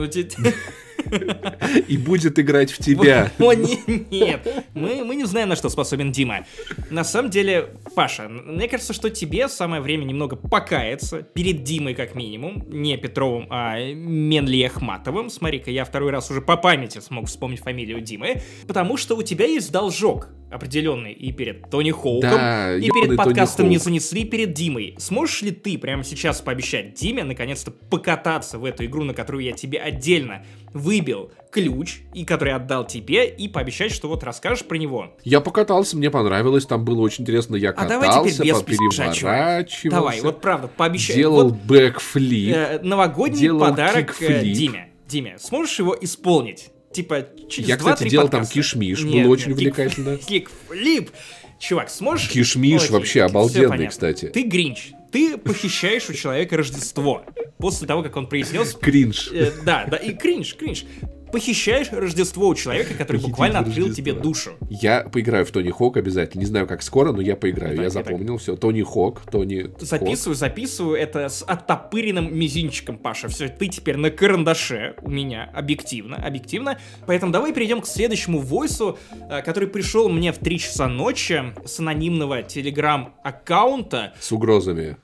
И будет играть в тебя. *laughs* О, нет, мы, мы не знаем, на что способен Дима. На самом деле, Паша, мне кажется, что тебе самое время немного покаяться перед Димой, как минимум. Не Петровым, а Менли Ахматовым. Смотри-ка, я второй раз уже по памяти смог вспомнить фамилию Димы. Потому что у тебя есть должок определенный и перед Тони Хоуком, Да, и перед подкастом не занесли перед Димой. Сможешь ли ты прямо сейчас пообещать Диме наконец-то покататься в эту игру, на которую я тебе отдельно выбил ключ, и который отдал тебе, и пообещать, что вот расскажешь про него? Я покатался, мне понравилось, там было очень интересно. Я А давай теперь катался, без переворачивался. Давай, вот правда, пообещай. Делал Вот, бэкфлип. э, новогодний делал подарок э, кикфлип. Диме. Диме, сможешь его исполнить? Типа, через Я, кстати, 2-3 делал там подкаста. кишмиш, Нет, было очень нет, увлекательно. кик- *laughs* Кикфлип. Чувак, сможешь... Кишмиш вообще обалденный, кстати. Ты Гринч. Ты похищаешь у человека Рождество. После того, как он произнес... Кринж. Э, да, да, и кринж, кринж. Похищаешь Рождество у человека, который буквально открыл Рождества. тебе душу. Я поиграю в Тони Хок обязательно. Не знаю, как скоро, но я поиграю. Так, я я так- запомнил все. Тони Хок, Тони Хок. Записываю, записываю. Это с оттопыренным мизинчиком, Паша. Все, ты теперь на карандаше у меня. Объективно, объективно. Поэтому давай перейдем к следующему войсу, э, который пришел мне в 3 часа ночи с анонимного телеграм-аккаунта. С угрозами.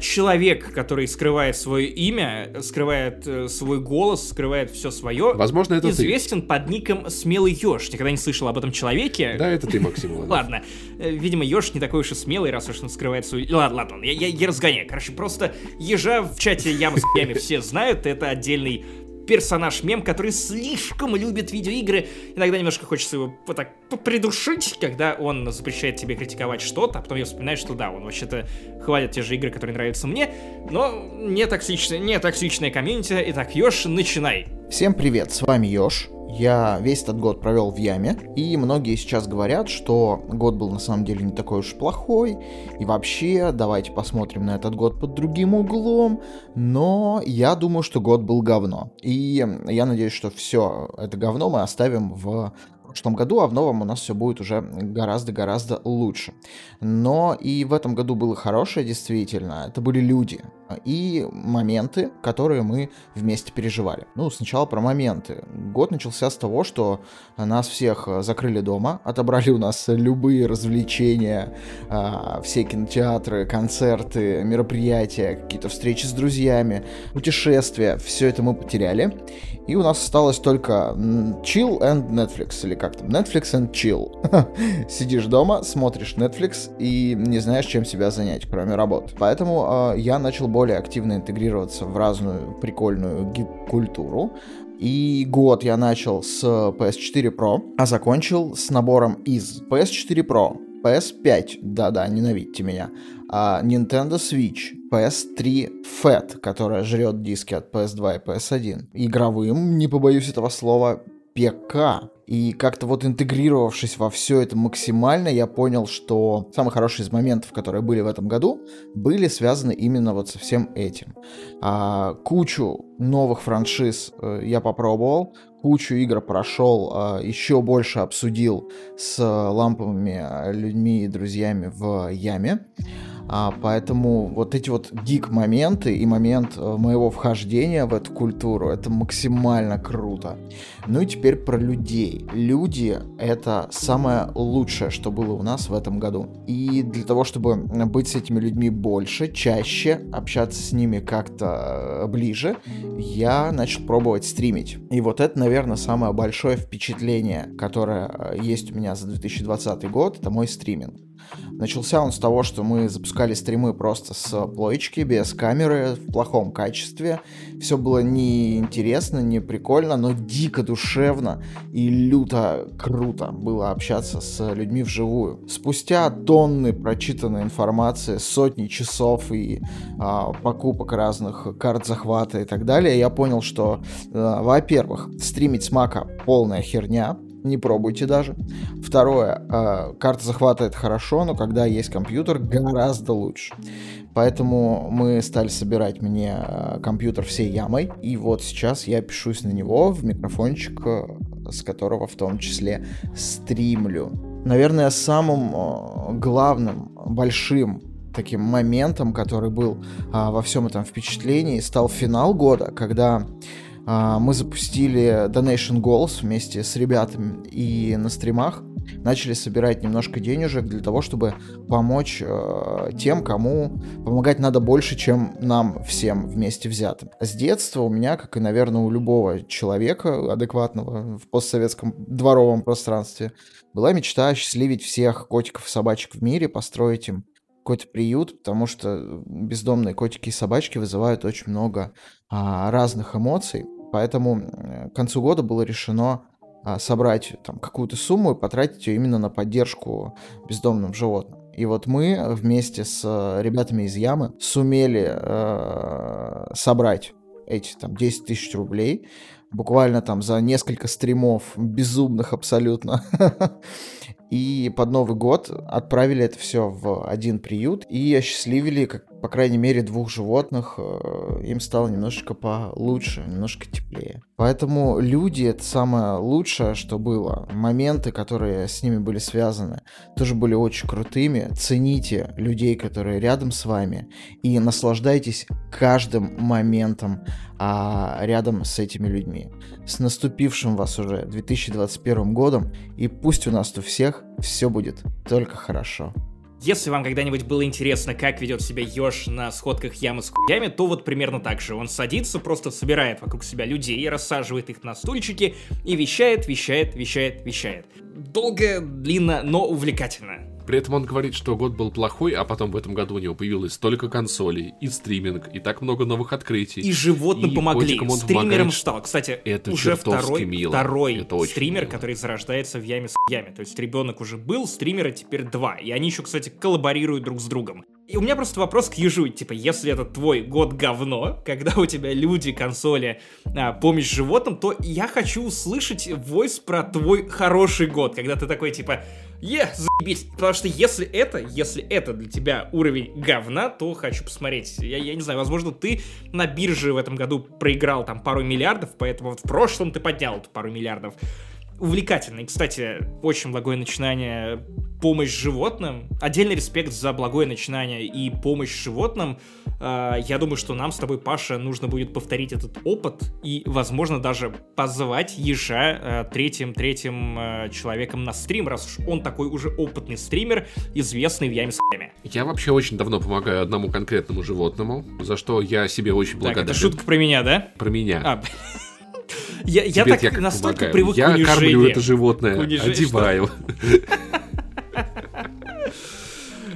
Человек, который скрывает свое имя, скрывает э, свой голос, скрывает все свое. Возможно, это ты. известен под ником Смелый Ёж. Никогда не слышал об этом человеке. Да, это ты, Максим. Ладно, Э, видимо, еж не такой уж и смелый, раз уж он скрывает свою... Ладно, ладно, я, я, я разгоняю. Короче, просто ежа в чате Ямы с все знают, это отдельный персонаж-мем, который слишком любит видеоигры. Иногда немножко хочется его вот так придушить, когда он запрещает тебе критиковать что-то, а потом я вспоминаю, что да, он вообще-то хвалит те же игры, которые нравятся мне, но не токсичная, не токсичная комьюнити. Итак, Ёж, начинай. Всем привет, с вами Ёж. Я весь этот год провел в яме, и многие сейчас говорят, что год был на самом деле не такой уж плохой, и вообще давайте посмотрим на этот год под другим углом, но я думаю, что год был говно. И я надеюсь, что все это говно мы оставим в прошлом году, а в новом у нас все будет уже гораздо-гораздо лучше. Но и в этом году было хорошее, действительно. Это были люди и моменты, которые мы вместе переживали. Ну, сначала про моменты. Год начался с того, что нас всех закрыли дома, отобрали у нас любые развлечения, а, все кинотеатры, концерты, мероприятия, какие-то встречи с друзьями, путешествия. Все это мы потеряли. И у нас осталось только chill and Netflix, или как там, Netflix and chill. *laughs* Сидишь дома, смотришь Netflix и не знаешь, чем себя занять, кроме работы. Поэтому э, я начал более активно интегрироваться в разную прикольную гик-культуру. И год я начал с PS4 Pro, а закончил с набором из PS4 Pro, PS5, да-да, ненавидьте меня, а Nintendo Switch, PS3 Fat, которая жрет диски от PS2 и PS1, игровым, не побоюсь этого слова, ПК. И как-то вот интегрировавшись во все это максимально, я понял, что самые хорошие из моментов, которые были в этом году, были связаны именно вот со всем этим. А, кучу новых франшиз э, я попробовал, кучу игр прошел, а, еще больше обсудил с ламповыми а, людьми и друзьями в яме. А, поэтому вот эти вот гик-моменты и момент э, моего вхождения в эту культуру, это максимально круто. Ну и теперь про людей. Люди — это самое лучшее, что было у нас в этом году. И для того, чтобы быть с этими людьми больше, чаще, общаться с ними как-то э, ближе, я начал пробовать стримить. И вот это, наверное, самое большое впечатление, которое э, есть у меня за 2020 год, это мой стриминг. Начался он с того, что мы запускали стримы просто с плоечки, без камеры, в плохом качестве. Все было не интересно, не прикольно, но дико душевно и люто круто было общаться с людьми вживую. Спустя тонны прочитанной информации, сотни часов и а, покупок разных карт захвата и так далее, я понял, что, а, во-первых, стримить с мака полная херня, не пробуйте даже. Второе, э, карта захвата это хорошо, но когда есть компьютер, гораздо лучше. Поэтому мы стали собирать мне э, компьютер всей ямой, и вот сейчас я пишусь на него в микрофончик, э, с которого в том числе стримлю. Наверное, самым главным, большим таким моментом, который был а, во всем этом впечатлении, стал финал года, когда мы запустили Donation Goals вместе с ребятами и на стримах начали собирать немножко денежек для того, чтобы помочь э, тем, кому помогать надо больше, чем нам всем вместе взятым. С детства у меня, как и, наверное, у любого человека адекватного в постсоветском дворовом пространстве, была мечта осчастливить всех котиков и собачек в мире, построить им какой-то приют, потому что бездомные котики и собачки вызывают очень много а, разных эмоций. Поэтому к концу года было решено а, собрать там какую-то сумму и потратить ее именно на поддержку бездомным животным. И вот мы вместе с э, ребятами из Ямы сумели э, собрать эти там 10 тысяч рублей буквально там за несколько стримов безумных абсолютно *laughs* И под Новый год отправили это все в один приют и осчастливили, как, по крайней мере, двух животных. Э, им стало немножечко получше, немножко теплее. Поэтому люди — это самое лучшее, что было. Моменты, которые с ними были связаны, тоже были очень крутыми. Цените людей, которые рядом с вами, и наслаждайтесь каждым моментом а, рядом с этими людьми. С наступившим вас уже 2021 годом, и пусть у нас у всех все будет только хорошо. Если вам когда-нибудь было интересно, как ведет себя Ёж на сходках ямы с хуями, то вот примерно так же. Он садится, просто собирает вокруг себя людей, рассаживает их на стульчики и вещает, вещает, вещает, вещает. Долго, длинно, но увлекательно. При этом он говорит, что год был плохой, а потом в этом году у него появилось столько консолей, и стриминг, и так много новых открытий. И животным и помогли. Стримером помогает, стал. Кстати, это уже второй, мило. второй это стример, мило. который зарождается в яме с яме. То есть ребенок уже был, стримера теперь два. И они еще, кстати, коллаборируют друг с другом. И у меня просто вопрос к Ежу, типа, если это твой год говно, *laughs* когда у тебя люди, консоли, а, помощь животным, то я хочу услышать войс про твой хороший год, когда ты такой, типа, е, заебись. Потому что если это, если это для тебя уровень говна, то хочу посмотреть. Я, я не знаю, возможно, ты на бирже в этом году проиграл там пару миллиардов, поэтому вот в прошлом ты поднял эту пару миллиардов увлекательный. Кстати, очень благое начинание помощь животным. Отдельный респект за благое начинание и помощь животным. А, я думаю, что нам с тобой, Паша, нужно будет повторить этот опыт и, возможно, даже позвать ежа третьим-третьим а, человеком на стрим, раз уж он такой уже опытный стример, известный в яме с Я вообще очень давно помогаю одному конкретному животному, за что я себе очень благодарен. Так, это шутка про меня, да? Про меня. А, я, я так я настолько привык я к унижению. кормлю это животное, одеваю.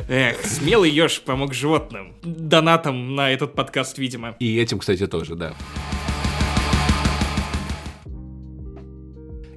Эх, смелый еж помог животным. Донатом на этот подкаст, видимо. И этим, кстати, тоже, да.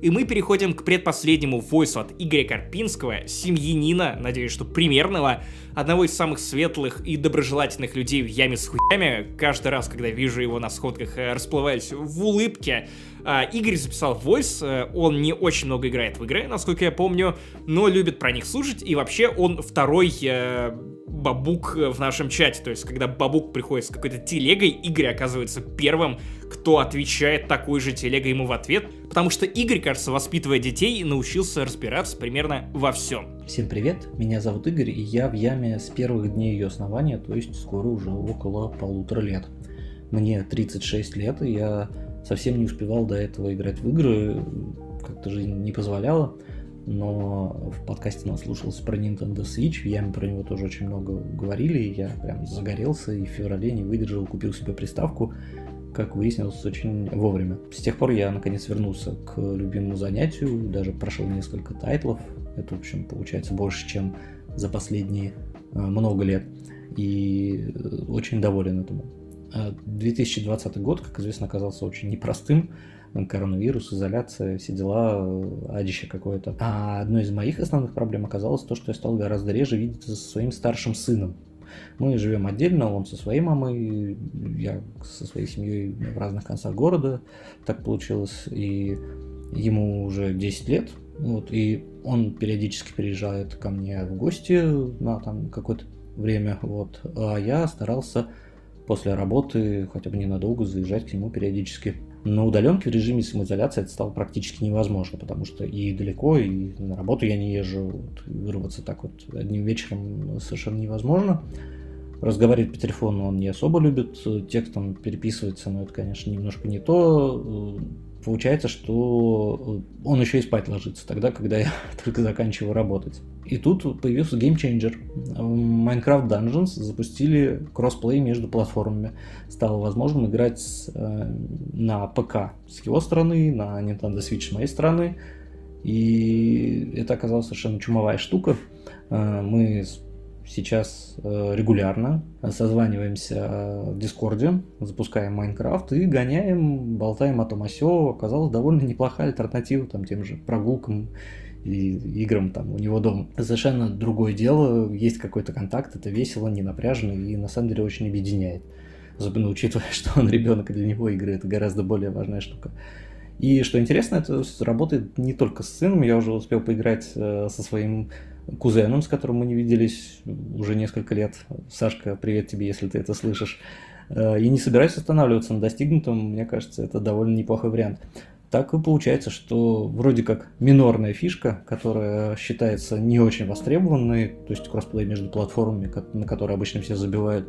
И мы переходим к предпоследнему войсу от Игоря Карпинского, семьянина, надеюсь, что примерного, одного из самых светлых и доброжелательных людей в яме с хуями. Каждый раз, когда вижу его на сходках, э, расплываюсь в улыбке. А, Игорь записал войс, э, он не очень много играет в игры, насколько я помню, но любит про них слушать, и вообще он второй э, бабук в нашем чате, то есть когда бабук приходит с какой-то телегой, Игорь оказывается первым, кто отвечает такой же телегой ему в ответ, потому что Игорь, кажется, воспитывая детей, научился разбираться примерно во всем. Всем привет, меня зовут Игорь, и я в яме с первых дней ее основания, то есть скоро уже около полутора лет. Мне 36 лет, и я совсем не успевал до этого играть в игры, как-то жизнь не позволяла, но в подкасте наслушался про Nintendo Switch, в яме про него тоже очень много говорили, и я прям загорелся и в феврале не выдержал, купил себе приставку, как выяснилось, очень вовремя. С тех пор я наконец вернулся к любимому занятию, даже прошел несколько тайтлов, это, в общем, получается больше, чем за последние э, много лет, и э, очень доволен этому. 2020 год, как известно, оказался очень непростым. Коронавирус, изоляция, все дела, адище какое-то. А одной из моих основных проблем оказалось то, что я стал гораздо реже видеться со своим старшим сыном. Мы живем отдельно, он со своей мамой, я со своей семьей в разных концах города. Так получилось. И ему уже 10 лет. Вот, и он периодически приезжает ко мне в гости на там какое-то время. Вот, а я старался после работы хотя бы ненадолго заезжать к нему периодически. На удаленке в режиме самоизоляции это стало практически невозможно, потому что и далеко, и на работу я не езжу. Вот, вырваться так вот одним вечером совершенно невозможно. разговаривать по телефону он не особо любит, текстом переписывается, но это, конечно, немножко не то. Получается, что он еще и спать ложится тогда, когда я *laughs* только заканчиваю работать. И тут появился Changer. Minecraft Dungeons запустили crossplay между платформами. Стало возможным играть э, на ПК с его стороны, на Nintendo Switch с моей стороны. И это оказалась совершенно чумовая штука. Э, мы сейчас э, регулярно созваниваемся в Дискорде, запускаем Майнкрафт и гоняем, болтаем о том о сё. Оказалась довольно неплохая альтернатива там, тем же прогулкам и играм там у него дома. Совершенно другое дело, есть какой-то контакт, это весело, не напряжно и на самом деле очень объединяет. Особенно учитывая, *laughs* что он ребенок, и для него игры это гораздо более важная штука. И что интересно, это работает не только с сыном, я уже успел поиграть э, со своим кузеном, с которым мы не виделись уже несколько лет. Сашка, привет тебе, если ты это слышишь. Э, и не собираюсь останавливаться на достигнутом, мне кажется, это довольно неплохой вариант. Так и получается, что вроде как минорная фишка, которая считается не очень востребованной, то есть кроссплей между платформами, на которые обычно все забивают,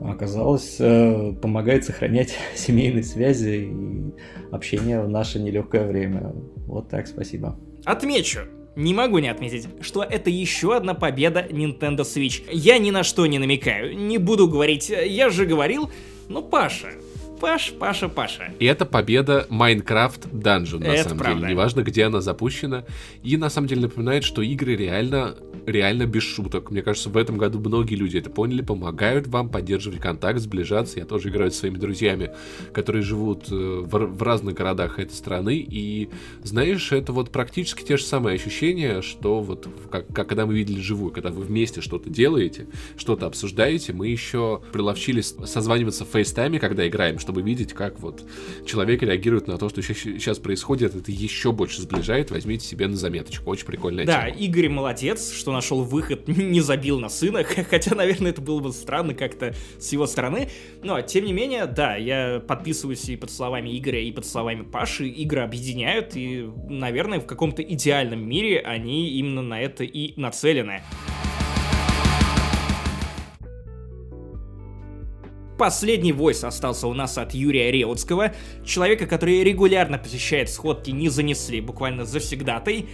оказалось, э, помогает сохранять *laughs* семейные связи и общение в наше нелегкое время. Вот так, спасибо. Отмечу, не могу не отметить, что это еще одна победа Nintendo Switch. Я ни на что не намекаю, не буду говорить, я же говорил, но Паша, Паш, Паша, Паша. И это победа Minecraft Dungeon, на это самом правда. деле. Неважно, где она запущена. И на самом деле напоминает, что игры реально, реально без шуток. Мне кажется, в этом году многие люди это поняли, помогают вам поддерживать контакт, сближаться. Я тоже играю со своими друзьями, которые живут э, в, в разных городах этой страны. И знаешь, это вот практически те же самые ощущения, что вот как, как когда мы видели живую, когда вы вместе что-то делаете, что-то обсуждаете. Мы еще приловчились созваниваться в FaceTime е, когда играем, чтобы видеть, как вот человек реагирует на то, что сейчас происходит, это еще больше сближает, возьмите себе на заметочку, очень прикольная Да, тема. Игорь молодец, что нашел выход, *laughs* не забил на сына, *laughs* хотя, наверное, это было бы странно как-то с его стороны, но, тем не менее, да, я подписываюсь и под словами Игоря, и под словами Паши, игры объединяют, и, наверное, в каком-то идеальном мире они именно на это и нацелены. Последний войс остался у нас от Юрия Реутского, человека, который регулярно посещает сходки «Не занесли», буквально завсегдатой,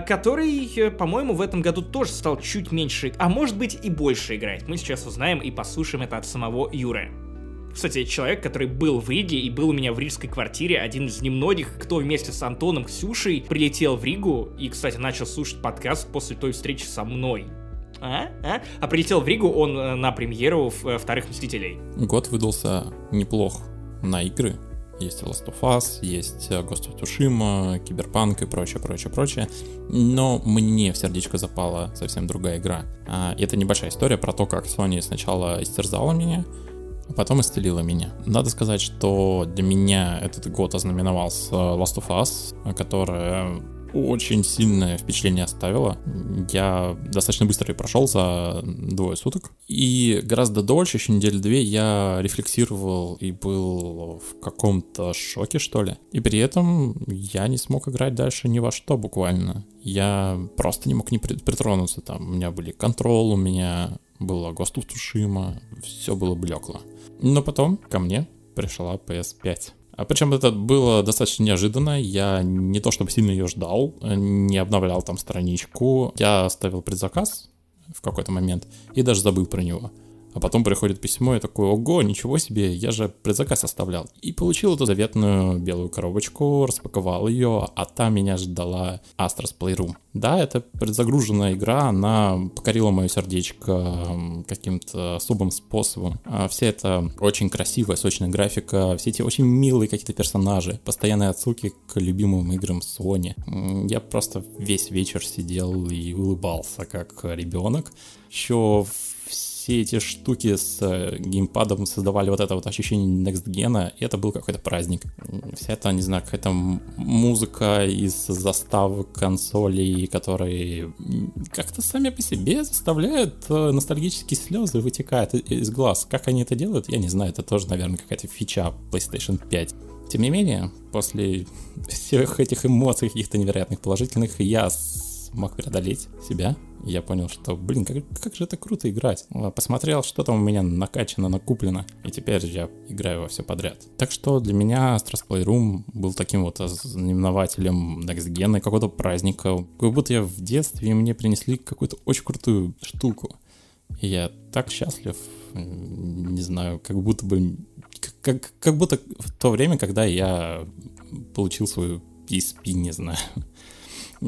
который, э, по-моему, в этом году тоже стал чуть меньше, а может быть и больше играть. Мы сейчас узнаем и послушаем это от самого Юры. Кстати, человек, который был в Риге и был у меня в рижской квартире, один из немногих, кто вместе с Антоном Ксюшей прилетел в Ригу и, кстати, начал слушать подкаст после той встречи со мной. А? А? а прилетел в Ригу он э, на премьеру э, «Вторых Мстителей». Год выдался неплох на игры. Есть Last of Us, есть э, Ghost of Tsushima, Киберпанк и прочее, прочее, прочее. Но мне в сердечко запала совсем другая игра. А, это небольшая история про то, как Sony сначала истерзала меня, а потом исцелила меня. Надо сказать, что для меня этот год ознаменовался Last of Us, которая очень сильное впечатление оставила. Я достаточно быстро ее прошел за двое суток. И гораздо дольше, еще недели две, я рефлексировал и был в каком-то шоке, что ли. И при этом я не смог играть дальше ни во что буквально. Я просто не мог не притронуться. Там у меня были контрол, у меня было Ghost of все было блекло. Но потом ко мне пришла PS5. А причем это было достаточно неожиданно. Я не то чтобы сильно ее ждал, не обновлял там страничку. Я оставил предзаказ в какой-то момент и даже забыл про него. А потом приходит письмо, и такой, ого, ничего себе, я же предзаказ оставлял. И получил эту заветную белую коробочку, распаковал ее, а там меня ждала Astros Playroom. Да, это предзагруженная игра, она покорила мое сердечко каким-то особым способом. А вся эта очень красивая, сочная графика, все эти очень милые какие-то персонажи, постоянные отсылки к любимым играм Sony. Я просто весь вечер сидел и улыбался, как ребенок. Еще все эти штуки с э, геймпадом создавали вот это вот ощущение next гена, и это был какой-то праздник. Вся эта, не знаю, какая-то музыка из заставок консолей, которые как-то сами по себе заставляют э, ностальгические слезы вытекают из глаз. Как они это делают, я не знаю, это тоже, наверное, какая-то фича PlayStation 5. Тем не менее, после всех этих эмоций каких-то невероятных положительных, я с помог преодолеть себя. Я понял, что, блин, как, как же это круто играть. Посмотрел, что там у меня накачано, накуплено, и теперь я играю во все подряд. Так что для меня Astros Playroom был таким вот знаменователем Next Gen какого-то праздника. Как будто я в детстве, и мне принесли какую-то очень крутую штуку. И я так счастлив, не знаю, как будто бы... Как, как будто в то время, когда я получил свою PSP, не знаю.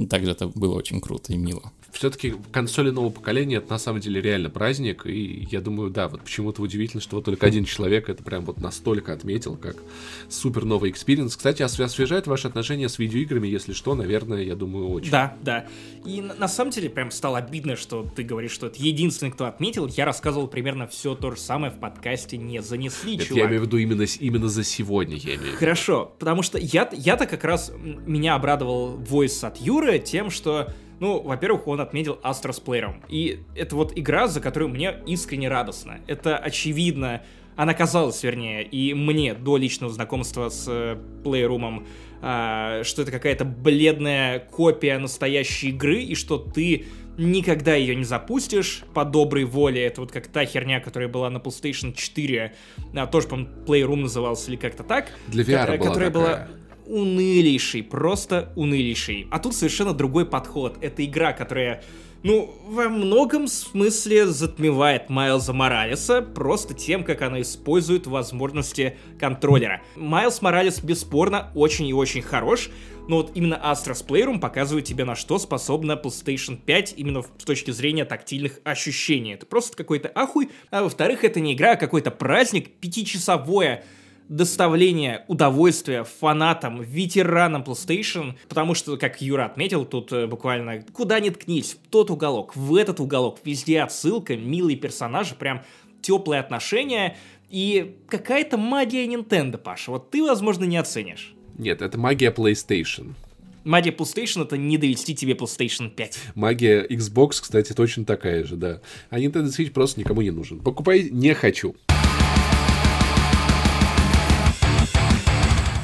Также это было очень круто и мило все-таки консоли нового поколения это на самом деле реально праздник, и я думаю, да, вот почему-то удивительно, что вот только один человек это прям вот настолько отметил, как супер новый experience. Кстати, освежает ваши отношения с видеоиграми, если что, наверное, я думаю, очень. Да, да. И на, на самом деле прям стало обидно, что ты говоришь, что это единственный, кто отметил. Я рассказывал примерно все то же самое в подкасте «Не занесли, это чувак». я имею в виду именно, именно за сегодня, я имею в виду. Хорошо, потому что я, я-то как раз, меня обрадовал войс от Юры тем, что ну, во-первых, он отметил Astra с плеером. И это вот игра, за которую мне искренне радостно. Это очевидно, она казалась, вернее, и мне до личного знакомства с э, Playroom, а, что это какая-то бледная копия настоящей игры, и что ты никогда ее не запустишь по доброй воле. Это вот как та херня, которая была на PlayStation 4, а, тоже, по-моему, Playroom назывался или как-то так. Для VR которая, была которая такая. была унылейший, просто унылейший. А тут совершенно другой подход. Это игра, которая, ну, во многом смысле затмевает Майлза Моралеса просто тем, как она использует возможности контроллера. Майлз Моралес бесспорно очень и очень хорош, но вот именно Astro's Playroom показывает тебе, на что способна PlayStation 5 именно с точки зрения тактильных ощущений. Это просто какой-то ахуй, а во-вторых, это не игра, а какой-то праздник пятичасовое, доставление удовольствия фанатам, ветеранам PlayStation, потому что, как Юра отметил, тут э, буквально куда ни ткнись, в тот уголок, в этот уголок, везде отсылка, милые персонажи, прям теплые отношения и какая-то магия Nintendo, Паша. Вот ты, возможно, не оценишь. Нет, это магия PlayStation. Магия PlayStation это не довести тебе PlayStation 5. Магия Xbox, кстати, точно такая же, да. А Nintendo Switch просто никому не нужен. Покупай не хочу.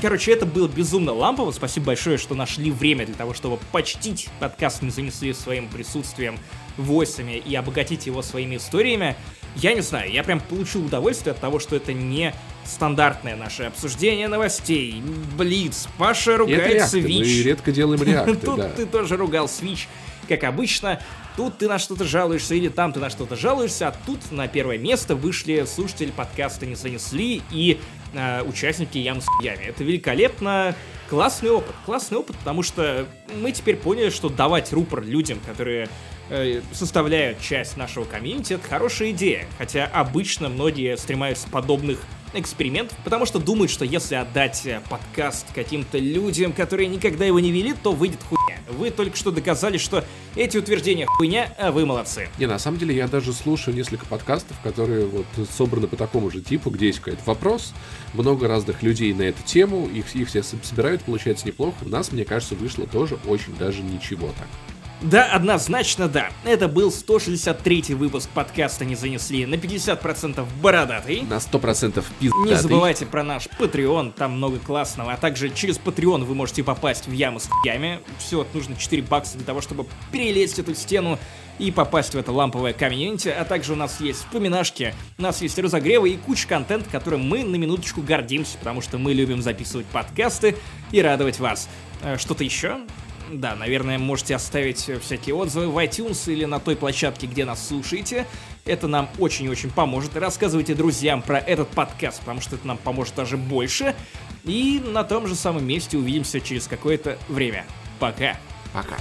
Короче, это было безумно лампово. Спасибо большое, что нашли время для того, чтобы почтить подкаст не занесли своим присутствием, войсами и обогатить его своими историями. Я не знаю, я прям получил удовольствие от того, что это не стандартное наше обсуждение новостей. Блиц, Паша ругает Свич. Мы редко делаем *laughs* реакты, Тут да. ты тоже ругал Switch, как обычно. Тут ты на что-то жалуешься, или там ты на что-то жалуешься, а тут на первое место вышли слушатели подкаста «Не занесли» и э, участники «Ям с ями». Это великолепно, классный опыт. Классный опыт, потому что мы теперь поняли, что давать рупор людям, которые э, составляют часть нашего комьюнити, это хорошая идея. Хотя обычно многие стремаются подобных экспериментов, потому что думают, что если отдать э, подкаст каким-то людям, которые никогда его не вели, то выйдет хуйня. Вы только что доказали, что эти утверждения хуйня, а вы молодцы. Не, на самом деле я даже слушаю несколько подкастов, которые вот собраны по такому же типу, где есть какой-то вопрос, много разных людей на эту тему, их, их все собирают, получается неплохо. У нас, мне кажется, вышло тоже очень даже ничего так. Да, однозначно да. Это был 163 выпуск подкаста «Не занесли» на 50% бородатый. На 100% пиздатый. Не забывайте про наш Patreon, там много классного. А также через Patreon вы можете попасть в яму с хуями. Все, нужно 4 бакса для того, чтобы перелезть эту стену и попасть в это ламповое комьюнити, а также у нас есть вспоминашки, у нас есть разогревы и куча контента, которым мы на минуточку гордимся, потому что мы любим записывать подкасты и радовать вас. Э, Что-то еще? Да, наверное, можете оставить всякие отзывы в iTunes или на той площадке, где нас слушаете. Это нам очень-очень поможет. Рассказывайте друзьям про этот подкаст, потому что это нам поможет даже больше. И на том же самом месте увидимся через какое-то время. Пока. Пока.